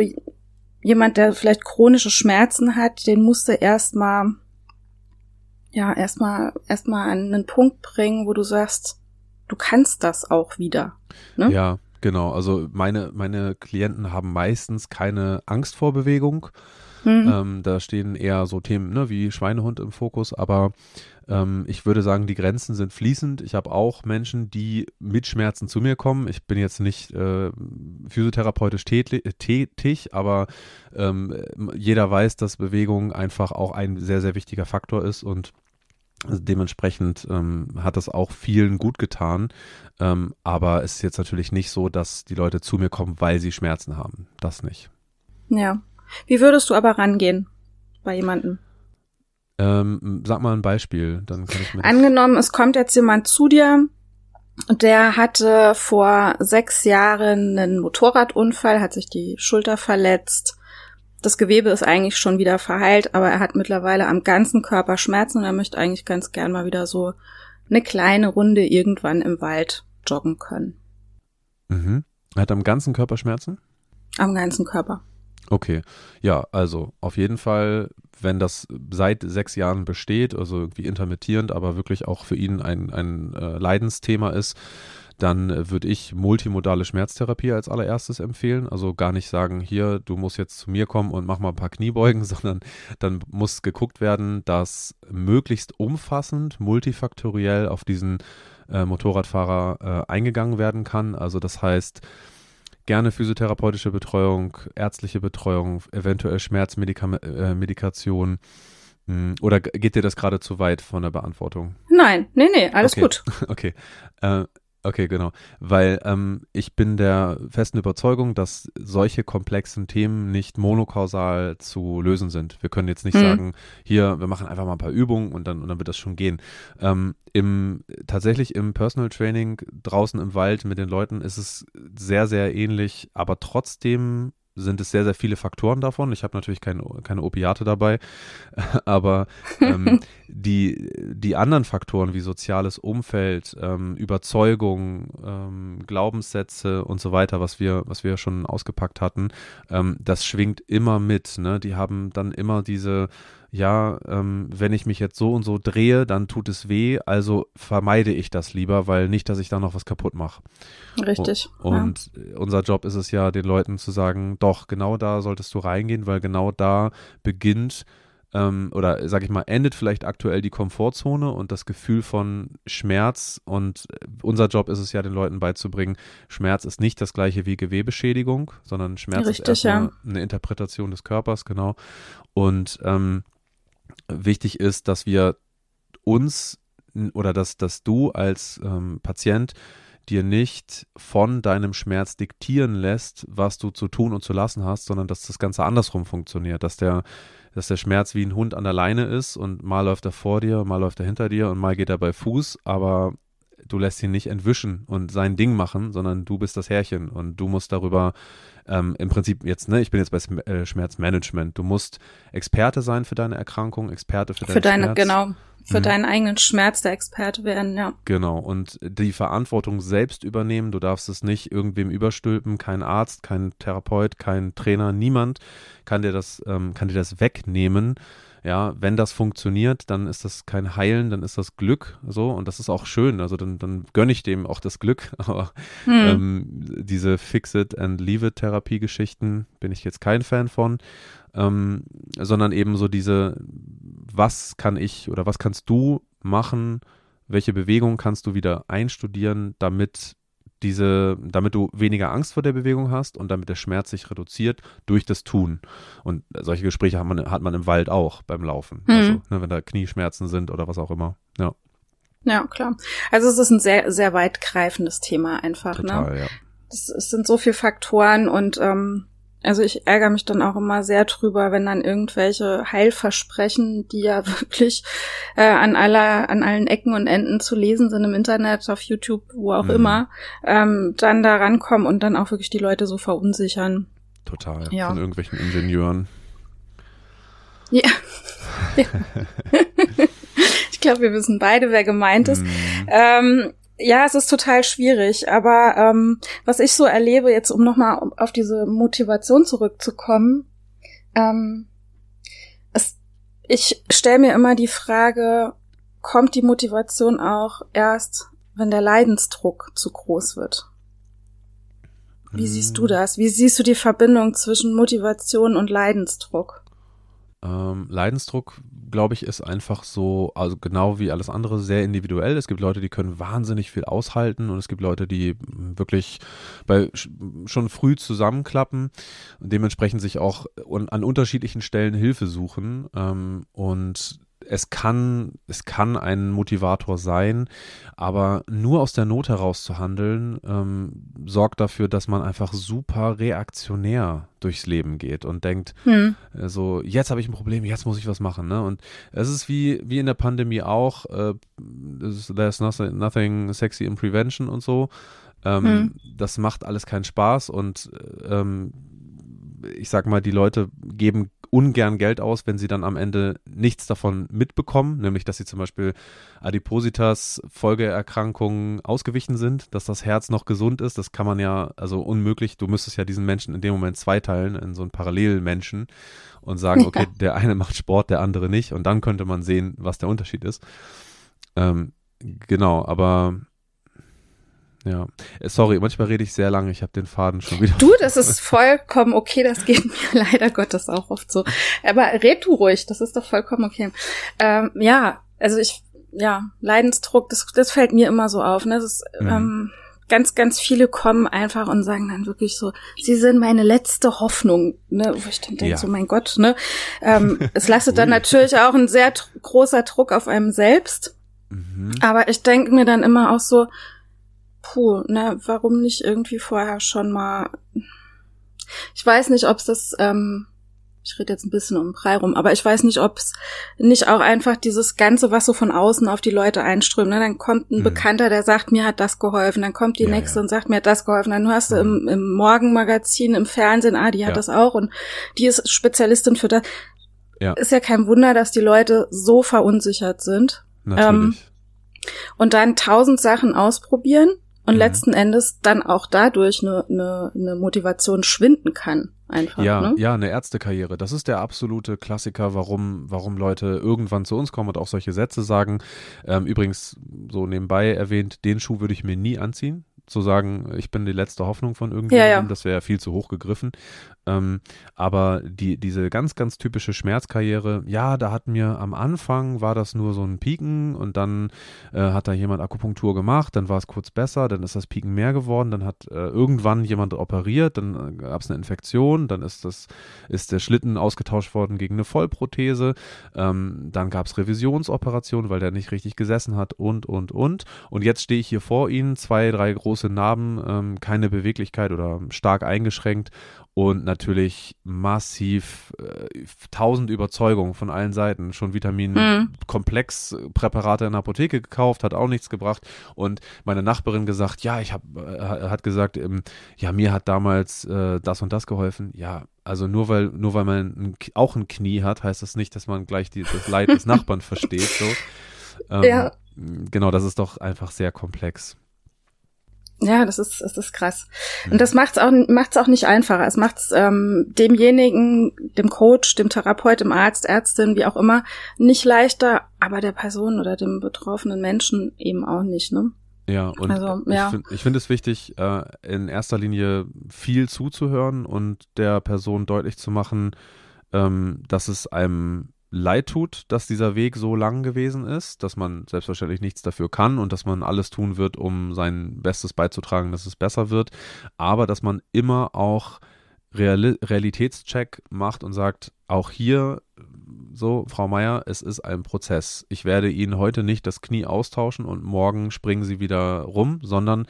jemand, der vielleicht chronische Schmerzen hat, den musst du erstmal, ja, erstmal, erstmal an einen Punkt bringen, wo du sagst, du kannst das auch wieder, ne? Ja, Genau, also meine, meine Klienten haben meistens keine Angst vor Bewegung. Mhm. Ähm, da stehen eher so Themen ne, wie Schweinehund im Fokus, aber ähm, ich würde sagen, die Grenzen sind fließend. Ich habe auch Menschen, die mit Schmerzen zu mir kommen. Ich bin jetzt nicht äh, physiotherapeutisch tätig, aber ähm, jeder weiß, dass Bewegung einfach auch ein sehr, sehr wichtiger Faktor ist und also dementsprechend ähm, hat das auch vielen gut getan. Ähm, aber es ist jetzt natürlich nicht so, dass die Leute zu mir kommen, weil sie Schmerzen haben. Das nicht. Ja. Wie würdest du aber rangehen bei jemandem? Ähm, sag mal ein Beispiel, dann kann ich mir. Angenommen, es kommt jetzt jemand zu dir, der hatte vor sechs Jahren einen Motorradunfall, hat sich die Schulter verletzt das Gewebe ist eigentlich schon wieder verheilt, aber er hat mittlerweile am ganzen Körper Schmerzen und er möchte eigentlich ganz gern mal wieder so eine kleine Runde irgendwann im Wald joggen können. Mhm. Er hat am ganzen Körper Schmerzen? Am ganzen Körper. Okay, ja, also auf jeden Fall, wenn das seit sechs Jahren besteht, also irgendwie intermittierend, aber wirklich auch für ihn ein, ein äh, Leidensthema ist, dann würde ich multimodale Schmerztherapie als allererstes empfehlen. Also gar nicht sagen, hier, du musst jetzt zu mir kommen und mach mal ein paar Kniebeugen, <laughs> sondern dann muss geguckt werden, dass möglichst umfassend, multifaktoriell auf diesen äh, Motorradfahrer äh, eingegangen werden kann. Also das heißt, gerne physiotherapeutische Betreuung, ärztliche Betreuung, eventuell Schmerzmedikation. Äh, hm, oder geht dir das gerade zu weit von der Beantwortung? Nein, nee, nee, alles okay. gut. <laughs> Okay. Äh, Okay, genau. Weil ähm, ich bin der festen Überzeugung, dass solche komplexen Themen nicht monokausal zu lösen sind. Wir können jetzt nicht mhm. sagen, hier, wir machen einfach mal ein paar Übungen und dann, und dann wird das schon gehen. Ähm, im, tatsächlich im Personal Training draußen im Wald mit den Leuten ist es sehr, sehr ähnlich, aber trotzdem sind es sehr, sehr viele Faktoren davon. Ich habe natürlich kein, keine Opiate dabei, <laughs> aber ähm, <laughs> die, die anderen Faktoren wie soziales Umfeld, ähm, Überzeugung, ähm, Glaubenssätze und so weiter, was wir, was wir schon ausgepackt hatten, ähm, das schwingt immer mit. Ne? Die haben dann immer diese ja, ähm, wenn ich mich jetzt so und so drehe, dann tut es weh, also vermeide ich das lieber, weil nicht, dass ich da noch was kaputt mache. Richtig. Und, ja. unser Job ist es ja, den Leuten zu sagen, doch, genau da solltest du reingehen, weil genau da beginnt ähm, oder sag ich mal, endet vielleicht aktuell die Komfortzone und das Gefühl von Schmerz. Und unser Job ist es ja, den Leuten beizubringen, Schmerz ist nicht das gleiche wie Gewebeschädigung, sondern Schmerz Richtig, ist erstmal ja. eine Interpretation des Körpers, genau. Und ähm, wichtig ist, dass wir uns oder dass, dass du als ähm, Patient dir nicht von deinem Schmerz diktieren lässt, was du zu tun und zu lassen hast, sondern dass das Ganze andersrum funktioniert, dass der dass der Schmerz wie ein Hund an der Leine ist und mal läuft er vor dir, mal läuft er hinter dir und mal geht er bei Fuß, aber du lässt ihn nicht entwischen und sein Ding machen, sondern du bist das Härchen und du musst darüber ähm, im Prinzip jetzt, ne, ich bin jetzt bei äh, Schmerzmanagement. Du musst Experte sein für deine Erkrankung, Experte für, für deine, Schmerz. genau, für Mhm. deinen eigenen Schmerz der Experte werden, ja. Genau, und die Verantwortung selbst übernehmen. Du darfst es nicht irgendwem überstülpen, kein Arzt, kein Therapeut, kein Trainer, niemand kann dir das, ähm, kann dir das wegnehmen. Ja, wenn das funktioniert, dann ist das kein Heilen, dann ist das Glück so und das ist auch schön. Also dann, dann gönne ich dem auch das Glück. <laughs> Aber Hm. ähm, diese Fix-it and Leave-it-Therapie-Geschichten bin ich jetzt kein Fan von, ähm, sondern eben so diese, was kann ich oder was kannst du machen, welche Bewegung kannst du wieder einstudieren, damit diese, damit du weniger Angst vor der Bewegung hast und damit der Schmerz sich reduziert durch das Tun. Und solche Gespräche hat man, hat man im Wald auch beim Laufen. Mhm. Also, ne, wenn da Knieschmerzen sind oder was auch immer. Ja, Ja, klar. Also es ist ein sehr, sehr weitgreifendes Thema einfach, ne? total, ja. Es, es sind so viele Faktoren und ähm, also ich ärgere mich dann auch immer sehr drüber, wenn dann irgendwelche Heilversprechen, die ja <laughs> wirklich äh, an aller, an allen Ecken und Enden zu lesen sind im Internet, auf YouTube, wo auch Mhm. immer, ähm, dann da rankommen und dann auch wirklich die Leute so verunsichern. Total. Ja. Von irgendwelchen Ingenieuren. Ja. <laughs> ja. <laughs> ich glaube, wir wissen beide, wer gemeint ist. Mhm. Ähm, ja, es ist total schwierig, aber ähm, was ich so erlebe, jetzt um nochmal auf diese Motivation zurückzukommen, ähm, es, ich stelle mir immer die Frage, kommt die Motivation auch erst, wenn der Leidensdruck zu groß wird? Wie siehst du das? Wie siehst du die Verbindung zwischen Motivation und Leidensdruck? Ähm, Leidensdruck, glaube ich, ist einfach so, also genau wie alles andere, sehr individuell. Es gibt Leute, die können wahnsinnig viel aushalten und es gibt Leute, die mm, wirklich bei sch- schon früh zusammenklappen und dementsprechend sich auch an unterschiedlichen Stellen Hilfe suchen. Ähm, und es kann, es kann ein Motivator sein, aber nur aus der Not heraus zu handeln, ähm, sorgt dafür, dass man einfach super reaktionär durchs Leben geht und denkt, Hm. also jetzt habe ich ein Problem, jetzt muss ich was machen. Ne? Und es ist wie, wie in der Pandemie auch, äh, there's nothing, nothing sexy in prevention und so. Ähm, Hm. Das macht alles keinen Spaß und ähm, ich sag mal, die Leute geben ungern Geld aus, wenn sie dann am Ende nichts davon mitbekommen, nämlich dass sie zum Beispiel Adipositas, Folgeerkrankungen ausgewichen sind, dass das Herz noch gesund ist. Das kann man ja, also unmöglich, du müsstest ja diesen Menschen in dem Moment zweiteilen in so einen Parallelmenschen und sagen, okay, der eine macht Sport, der andere nicht und dann könnte man sehen, was der Unterschied ist. Ähm, genau, aber ja, Äh, sorry, manchmal rede ich sehr lange, ich habe den Faden schon wieder. Du, das ist vollkommen okay, das geht mir <laughs> leider Gottes auch oft so. Aber red du ruhig, das ist doch vollkommen okay. Ähm, ja, also ich, ja, Leidensdruck, das, das fällt mir immer so auf. Ne? Das ist, Mhm. ähm, ganz, ganz viele kommen einfach und sagen dann wirklich so, sie sind meine letzte Hoffnung. Ne? Wo ich dann denke, Ja. so mein Gott, ne? Ähm, <laughs> es lastet dann natürlich auch ein sehr großer Druck auf einem selbst. Mhm. Aber ich denke mir dann immer auch so, puh, ne, warum nicht irgendwie vorher schon mal. Ich weiß nicht, ob es das, ähm, ich rede jetzt ein bisschen um Brei rum, aber ich weiß nicht, ob es nicht auch einfach dieses Ganze, was so von außen auf die Leute einströmt. Ne? Dann kommt ein Mhm. Bekannter, der sagt, mir hat das geholfen, dann kommt die Ja, nächste ja. und sagt, mir hat das geholfen. Dann hörst du Mhm. im, im Morgenmagazin, im Fernsehen, ah, die hat Ja. das auch und die ist Spezialistin für das. Ja. Ist ja kein Wunder, dass die Leute so verunsichert sind Natürlich. und dann tausend Sachen ausprobieren und Mhm. letzten Endes dann auch dadurch eine, eine, eine Motivation schwinden kann. Einfach. Ja, ne? ja, eine Ärztekarriere. Das ist der absolute Klassiker, warum, warum Leute irgendwann zu uns kommen und auch solche Sätze sagen. Ähm, übrigens, so nebenbei erwähnt, den Schuh würde ich mir nie anziehen. Zu sagen, ich bin die letzte Hoffnung von irgendjemandem, Ja, ja. das wäre viel zu hoch gegriffen. Ähm, aber die, diese ganz, ganz typische Schmerzkarriere, ja, da hat mir am Anfang war das nur so ein Pieken und dann äh, hat da jemand Akupunktur gemacht, dann war es kurz besser, dann ist das Pieken mehr geworden, dann hat äh, irgendwann jemand operiert, dann äh, gab es eine Infektion, dann ist das, ist der Schlitten ausgetauscht worden gegen eine Vollprothese, ähm, dann gab es Revisionsoperationen, weil der nicht richtig gesessen hat und, und, und. Und jetzt stehe ich hier vor Ihnen, zwei, drei große Narben, ähm, keine Beweglichkeit oder stark eingeschränkt. Und natürlich massiv äh, tausend Überzeugungen von allen Seiten, schon Vitamin-Komplex-Präparate in der Apotheke gekauft, hat auch nichts gebracht und meine Nachbarin gesagt, ja, ich habe, äh, hat gesagt, ähm, ja, mir hat damals äh, das und das geholfen, ja, also nur weil, nur weil man ein, auch ein Knie hat, heißt das nicht, dass man gleich die, das Leid des Nachbarn <laughs> versteht, so. Ähm, ja. Genau, das ist doch einfach sehr komplex. Ja, das ist, das ist krass. Und das macht's auch, macht's auch nicht einfacher. Es macht's ähm, demjenigen, dem Coach, dem Therapeut, dem Arzt, Ärztin, wie auch immer, nicht leichter, aber der Person oder dem betroffenen Menschen eben auch nicht, ne? Ja, und also, ja. ich finde find es wichtig, äh, in erster Linie viel zuzuhören und der Person deutlich zu machen, ähm, dass es einem leid tut, dass dieser Weg so lang gewesen ist, dass man selbstverständlich nichts dafür kann und dass man alles tun wird, um sein Bestes beizutragen, dass es besser wird, aber dass man immer auch Real Realitätscheck macht und sagt, auch hier so, Frau Meier, es ist ein Prozess. Ich werde Ihnen heute nicht das Knie austauschen und morgen springen Sie wieder rum, sondern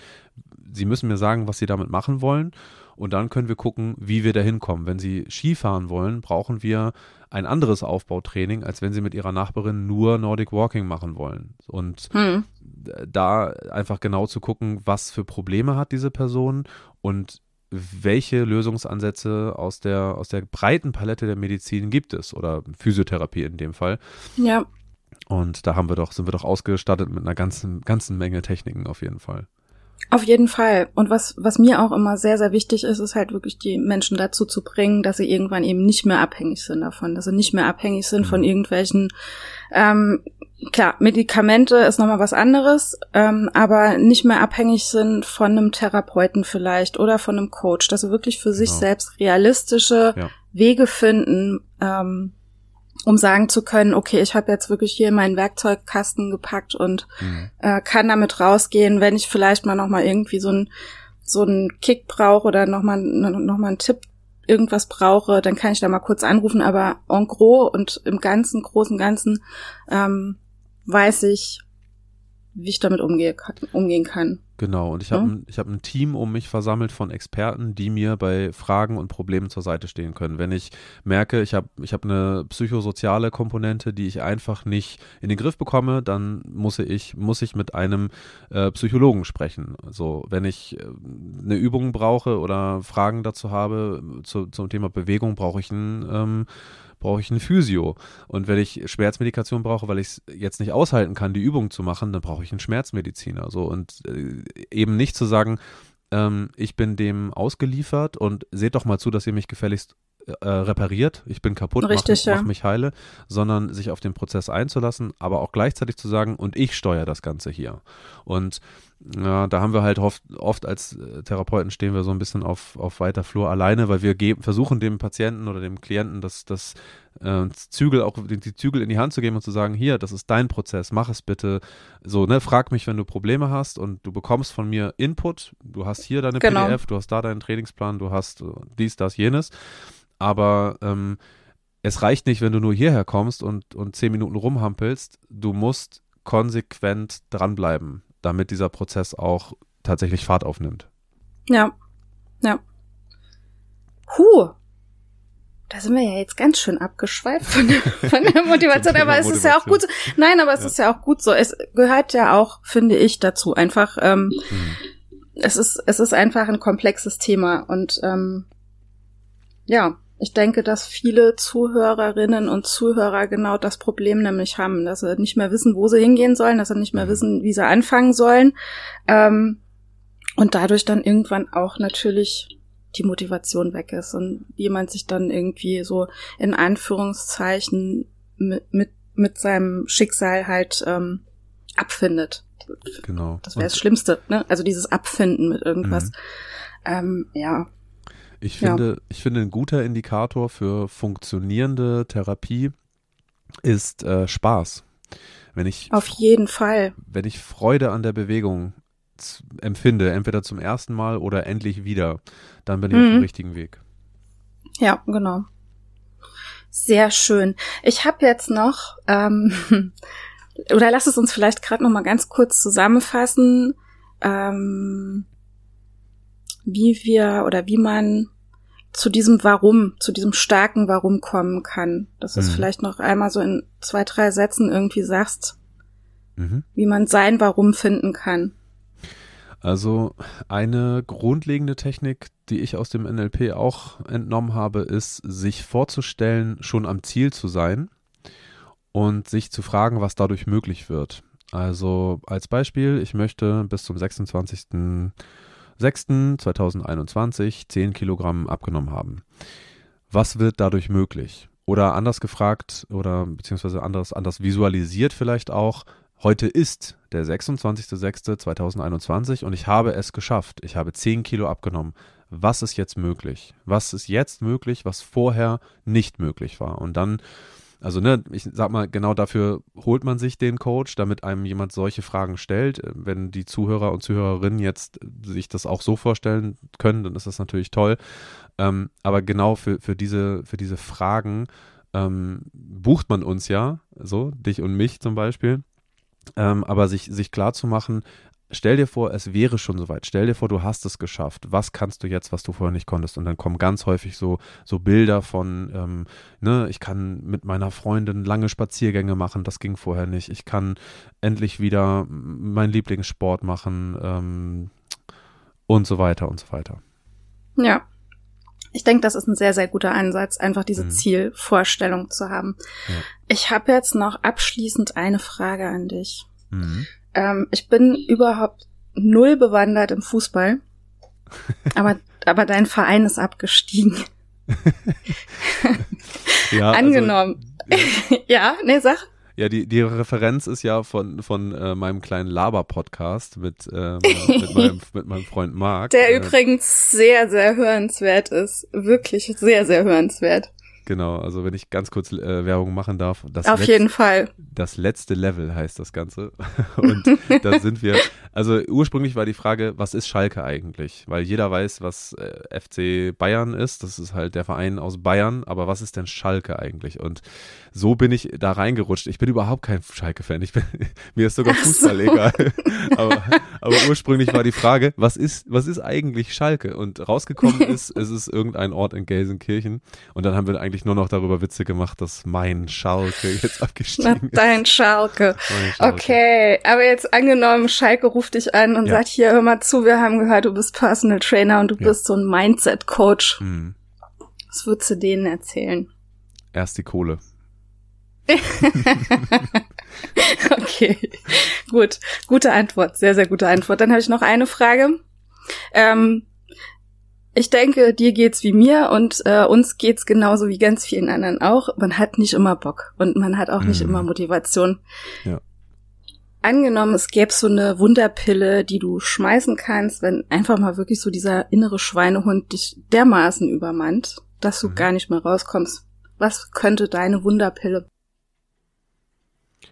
Sie müssen mir sagen, was Sie damit machen wollen. Und dann können wir gucken, wie wir da hinkommen. Wenn Sie Skifahren wollen, brauchen wir ein anderes Aufbautraining, als wenn Sie mit Ihrer Nachbarin nur Nordic Walking machen wollen. Und hm. da einfach genau zu gucken, was für Probleme hat diese Person und welche Lösungsansätze aus der, aus der breiten Palette der Medizin gibt es oder Physiotherapie in dem Fall. Ja. Und da haben wir doch, sind wir doch ausgestattet mit einer ganzen, ganzen Menge Techniken auf jeden Fall. Auf jeden Fall. Und was, was mir auch immer sehr, sehr wichtig ist, ist halt wirklich die Menschen dazu zu bringen, dass sie irgendwann eben nicht mehr abhängig sind davon, dass sie nicht mehr abhängig sind mhm. von irgendwelchen, ähm, klar, Medikamente ist nochmal was anderes, ähm, aber nicht mehr abhängig sind von einem Therapeuten vielleicht oder von einem Coach, dass sie wirklich für genau. sich selbst realistische ja. Wege finden, ähm, um sagen zu können, okay, ich habe jetzt wirklich hier meinen Werkzeugkasten gepackt und mhm. äh, kann damit rausgehen, wenn ich vielleicht mal noch mal irgendwie so ein so einen Kick brauche oder noch mal noch mal einen Tipp irgendwas brauche, dann kann ich da mal kurz anrufen. Aber en gros und im ganzen großen Ganzen ähm, weiß ich, wie ich damit umgehe, umgehen kann. Genau, und ich habe ja? hab ein Team um mich versammelt von Experten, die mir bei Fragen und Problemen zur Seite stehen können. Wenn ich merke, ich habe ich hab eine psychosoziale Komponente, die ich einfach nicht in den Griff bekomme, dann muss ich, muss ich mit einem äh, Psychologen sprechen. So, wenn ich äh, eine Übung brauche oder Fragen dazu habe zu, zum Thema Bewegung, brauche ich einen ähm, brauche ich eine Physio. Und wenn ich Schmerzmedikation brauche, weil ich es jetzt nicht aushalten kann, die Übung zu machen, dann brauche ich einen Schmerzmediziner. So und äh, eben nicht zu sagen, ähm, ich bin dem ausgeliefert und seht doch mal zu, dass ihr mich gefälligst äh, repariert, ich bin kaputt, Richtig, mach, ja. mach, mich heile, sondern sich auf den Prozess einzulassen, aber auch gleichzeitig zu sagen, und ich steuere das Ganze hier. Und ja, da haben wir halt oft, oft als äh, Therapeuten stehen wir so ein bisschen auf, auf weiter Flur alleine, weil wir geben, versuchen dem Patienten oder dem Klienten das, das äh, Zügel auch die, die, Zügel in die Hand zu geben und zu sagen, hier, das ist dein Prozess, mach es bitte. So, ne, frag mich, wenn du Probleme hast und du bekommst von mir Input. Du hast hier deine genau. PDF, du hast da deinen Trainingsplan, du hast äh, dies, das, jenes aber ähm, es reicht nicht, wenn du nur hierher kommst und, und zehn Minuten rumhampelst. Du musst konsequent dranbleiben, damit dieser Prozess auch tatsächlich Fahrt aufnimmt. Ja, ja. Huh, da sind wir ja jetzt ganz schön abgeschweift von der, <laughs> von der Motivation, aber es ist ja auch gut so. Nein, aber es ja. ist ja auch gut so. Es gehört ja auch, finde ich, dazu. Einfach, ähm, mhm. es ist, es ist einfach ein komplexes Thema und ähm, ja, ich denke, dass viele Zuhörerinnen und Zuhörer genau das Problem nämlich haben, dass sie nicht mehr wissen, wo sie hingehen sollen, dass sie nicht mehr mhm. wissen, wie sie anfangen sollen. Ähm, und dadurch dann irgendwann auch natürlich die Motivation weg ist und jemand sich dann irgendwie so in Anführungszeichen mit, mit, mit seinem Schicksal halt ähm, abfindet. Genau. Das wäre das Schlimmste, ne? Also dieses Abfinden mit irgendwas. Mhm. Ähm, ja, ich finde, ja. ich finde, ein guter Indikator für funktionierende Therapie ist äh, Spaß. Wenn ich auf jeden Fall, wenn ich Freude an der Bewegung empfinde, entweder zum ersten Mal oder endlich wieder, dann bin ich mhm. auf dem mhm. richtigen Weg. Ja, genau. Sehr schön. Ich habe jetzt noch, ähm, <laughs> oder lass es uns vielleicht gerade noch mal ganz kurz zusammenfassen. Ähm, wie wir oder wie man zu diesem Warum, zu diesem starken Warum kommen kann. Dass du es Mhm. vielleicht noch einmal so in zwei, drei Sätzen irgendwie sagst, Mhm. wie man sein Warum finden kann. Also eine grundlegende Technik, die ich aus dem NLP auch entnommen habe, ist, sich vorzustellen, schon am Ziel zu sein und sich zu fragen, was dadurch möglich wird. Also als Beispiel, ich möchte bis zum 26.06.2021 10 Kilogramm abgenommen haben. Was wird dadurch möglich? Oder anders gefragt oder beziehungsweise anders, anders visualisiert vielleicht auch, Heute ist der 26.06.2021 und ich habe es geschafft. Ich habe 10 Kilo abgenommen. Was ist jetzt möglich? Was ist jetzt möglich, was vorher nicht möglich war? Und dann, also ne, ich sag mal, genau dafür holt man sich den Coach, damit einem jemand solche Fragen stellt. Wenn die Zuhörer und Zuhörerinnen jetzt sich das auch so vorstellen können, dann ist das natürlich toll. Ähm, aber genau für, für, diese, für diese Fragen ähm, bucht man uns ja, so, dich und mich zum Beispiel. Ähm, aber sich, sich klar zu machen, stell dir vor, es wäre schon soweit. Stell dir vor, du hast es geschafft. Was kannst du jetzt, was du vorher nicht konntest? Und dann kommen ganz häufig so, so Bilder von, ähm, ne, ich kann mit meiner Freundin lange Spaziergänge machen, das ging vorher nicht. Ich kann endlich wieder meinen Lieblingssport machen ähm, und so weiter und so weiter. Ja. Ich denke, das ist ein sehr, sehr guter Ansatz, einfach diese Mhm. Zielvorstellung zu haben. Ja. Ich habe jetzt noch abschließend eine Frage an dich. Mhm. Ähm, ich bin überhaupt null bewandert im Fußball, <laughs> aber, aber dein Verein ist abgestiegen. <laughs> Ja, also- Angenommen. <laughs> ja, nee, sag. Ja, die, die Referenz ist ja von, von äh, meinem kleinen Laber-Podcast mit, ähm, mit, meinem, mit meinem Freund Marc. Der äh, übrigens sehr, sehr hörenswert ist. Wirklich sehr, sehr hörenswert. Genau, also wenn ich ganz kurz äh, Werbung machen darf. Das Auf jeden Fall. Das letzte Level heißt das Ganze. <laughs> Und da <laughs> sind wir, also ursprünglich war die Frage, was ist Schalke eigentlich? Weil jeder weiß, was äh, FC Bayern ist. Das ist halt der Verein aus Bayern. Aber was ist denn Schalke eigentlich? Und so bin ich da reingerutscht. Ich bin überhaupt kein Schalke-Fan. Ich bin, <laughs> mir ist sogar Ach so. Fußball egal. aber, aber ursprünglich war die Frage, was ist, was ist eigentlich Schalke? Und rausgekommen ist, es ist irgendein Ort in Gelsenkirchen. Und dann haben wir eigentlich nur noch darüber Witze gemacht, dass mein Schalke <laughs> jetzt Na, abgestiegen ist. dein Schalke. Schalke. Okay, aber jetzt angenommen, Schalke ruft dich an und Ja. sagt, hier, hör mal zu, wir haben gehört, du bist Personal Trainer und du Ja. bist so ein Mindset-Coach. Hm. Was würdest du denen erzählen? Erst die Kohle. <laughs> Okay, gut. Gute Antwort, sehr, sehr gute Antwort. Dann habe ich noch eine Frage. Ähm, ich denke, dir geht's wie mir und äh, uns geht's genauso wie ganz vielen anderen auch. Man hat nicht immer Bock und man hat auch nicht Mhm. immer Motivation. Ja. Angenommen, es gäbe so eine Wunderpille, die du schmeißen kannst, wenn einfach mal wirklich so dieser innere Schweinehund dich dermaßen übermannt, dass du Mhm. gar nicht mehr rauskommst. Was könnte deine Wunderpille?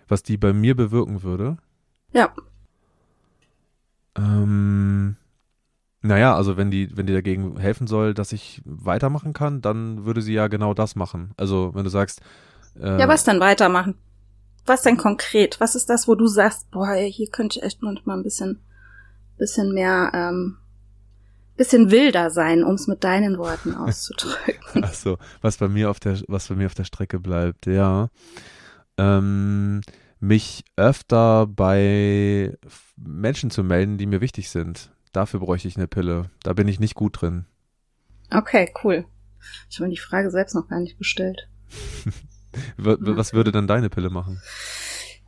Was die bei mir bewirken würde? Ja, Ähm, naja, also wenn die, wenn die dagegen helfen soll, dass ich weitermachen kann, dann würde sie ja genau das machen. Also wenn du sagst, äh, Ja, was dann weitermachen? Was denn konkret? Was ist das, wo du sagst, boah, hier könnte ich echt manchmal ein bisschen, bisschen mehr, ähm, bisschen wilder sein, um es mit deinen Worten <laughs> auszudrücken. Ach so, was bei mir auf der, was bei mir auf der Strecke bleibt, ja. Ähm, mich öfter bei Menschen zu melden, die mir wichtig sind. Dafür bräuchte ich eine Pille. Da bin ich nicht gut drin. Okay, cool. Ich habe mir die Frage selbst noch gar nicht gestellt. <laughs> Was würde dann deine Pille machen?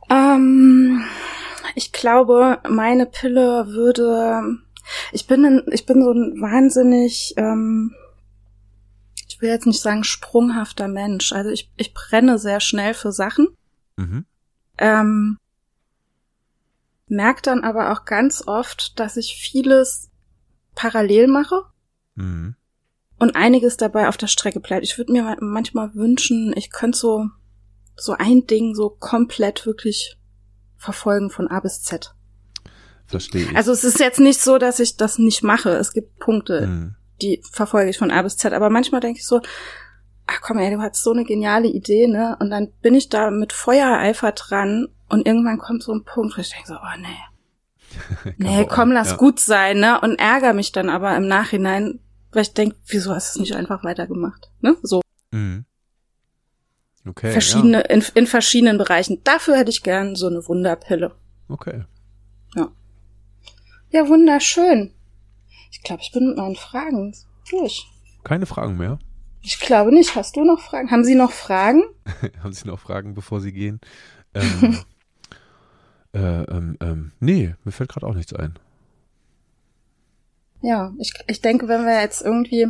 Ähm, ich glaube, meine Pille würde. Ich bin ein, ich bin so ein wahnsinnig, ähm, ich will jetzt nicht sagen sprunghafter Mensch. Also ich, ich brenne sehr schnell für Sachen. Mhm. Ähm, merke dann aber auch ganz oft, dass ich vieles parallel mache Mhm. und einiges dabei auf der Strecke bleibt. Ich würde mir ma- manchmal wünschen, ich könnte so, so ein Ding so komplett wirklich verfolgen von A bis Z. Verstehe ich. Also es ist jetzt nicht so, dass ich das nicht mache. Es gibt Punkte, Mhm. die verfolge ich von A bis Z. Aber manchmal denke ich so, ach komm, ey, du hast so eine geniale Idee, ne? Und dann bin ich da mit Feuereifer dran und irgendwann kommt so ein Punkt, wo ich denke so, oh nee, <laughs> nee, komm, lass ja. gut sein, ne? Und ärgere mich dann aber im Nachhinein, Weil ich denke, wieso hast du es nicht einfach weitergemacht? Ne? So. Mhm. Okay. Verschiedene, ja. in, in verschiedenen Bereichen. Dafür hätte ich gern so eine Wunderpille. Okay. Ja. Ja, wunderschön. Ich glaube, ich bin mit meinen Fragen durch. Keine Fragen mehr? Ich glaube nicht. Hast du noch Fragen? Haben Sie noch Fragen? <laughs> Haben Sie noch Fragen, bevor Sie gehen? <laughs> Ähm, äh, ähm, ähm, nee, mir fällt gerade auch nichts ein. Ja, ich, ich denke, wenn wir jetzt irgendwie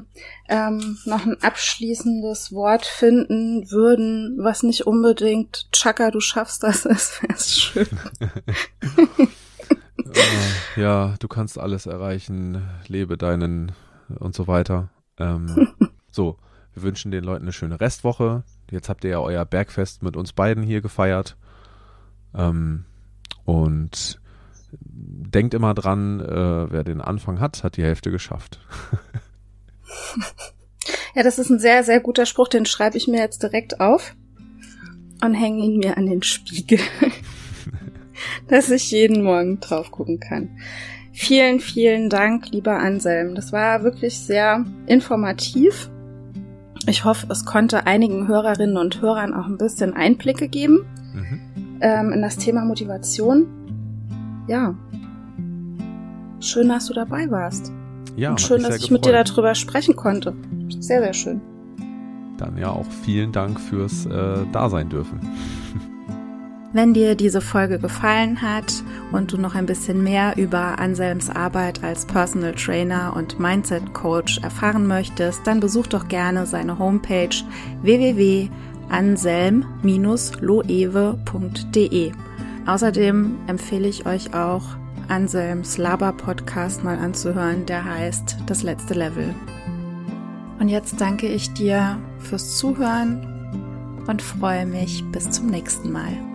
ähm, noch ein abschließendes Wort finden würden, was nicht unbedingt Chaka, du schaffst das ist, wäre es schön. äh, ja, du kannst alles erreichen, lebe deinen und so weiter. Ähm, <laughs> so, wir wünschen den Leuten eine schöne Restwoche. Jetzt habt ihr ja euer Bergfest mit uns beiden hier gefeiert. Ähm, und denkt immer dran, äh, wer den Anfang hat, hat die Hälfte geschafft. <laughs> ja, das ist ein sehr, sehr guter Spruch, den schreibe ich mir jetzt direkt auf und hänge ihn mir an den Spiegel, <laughs> dass ich jeden Morgen drauf gucken kann. Vielen, vielen Dank, lieber Anselm. Das war wirklich sehr informativ. Ich hoffe, es konnte einigen Hörerinnen und Hörern auch ein bisschen Einblicke geben mhm. Ähm, in das Thema Motivation ja, schön, dass du dabei warst. Ja, und schön, dass ich gefreut. mit dir darüber sprechen konnte. Sehr, sehr schön. Dann ja auch vielen Dank fürs äh, Dasein dürfen. <laughs> Wenn dir diese Folge gefallen hat und du noch ein bisschen mehr über Anselms Arbeit als Personal Trainer und Mindset Coach erfahren möchtest, dann besuch doch gerne seine Homepage www.anselm-loewe.de. Außerdem empfehle ich euch auch, Anselms Laber-Podcast mal anzuhören, der heißt Das letzte Level. Und jetzt danke ich dir fürs Zuhören und freue mich bis zum nächsten Mal.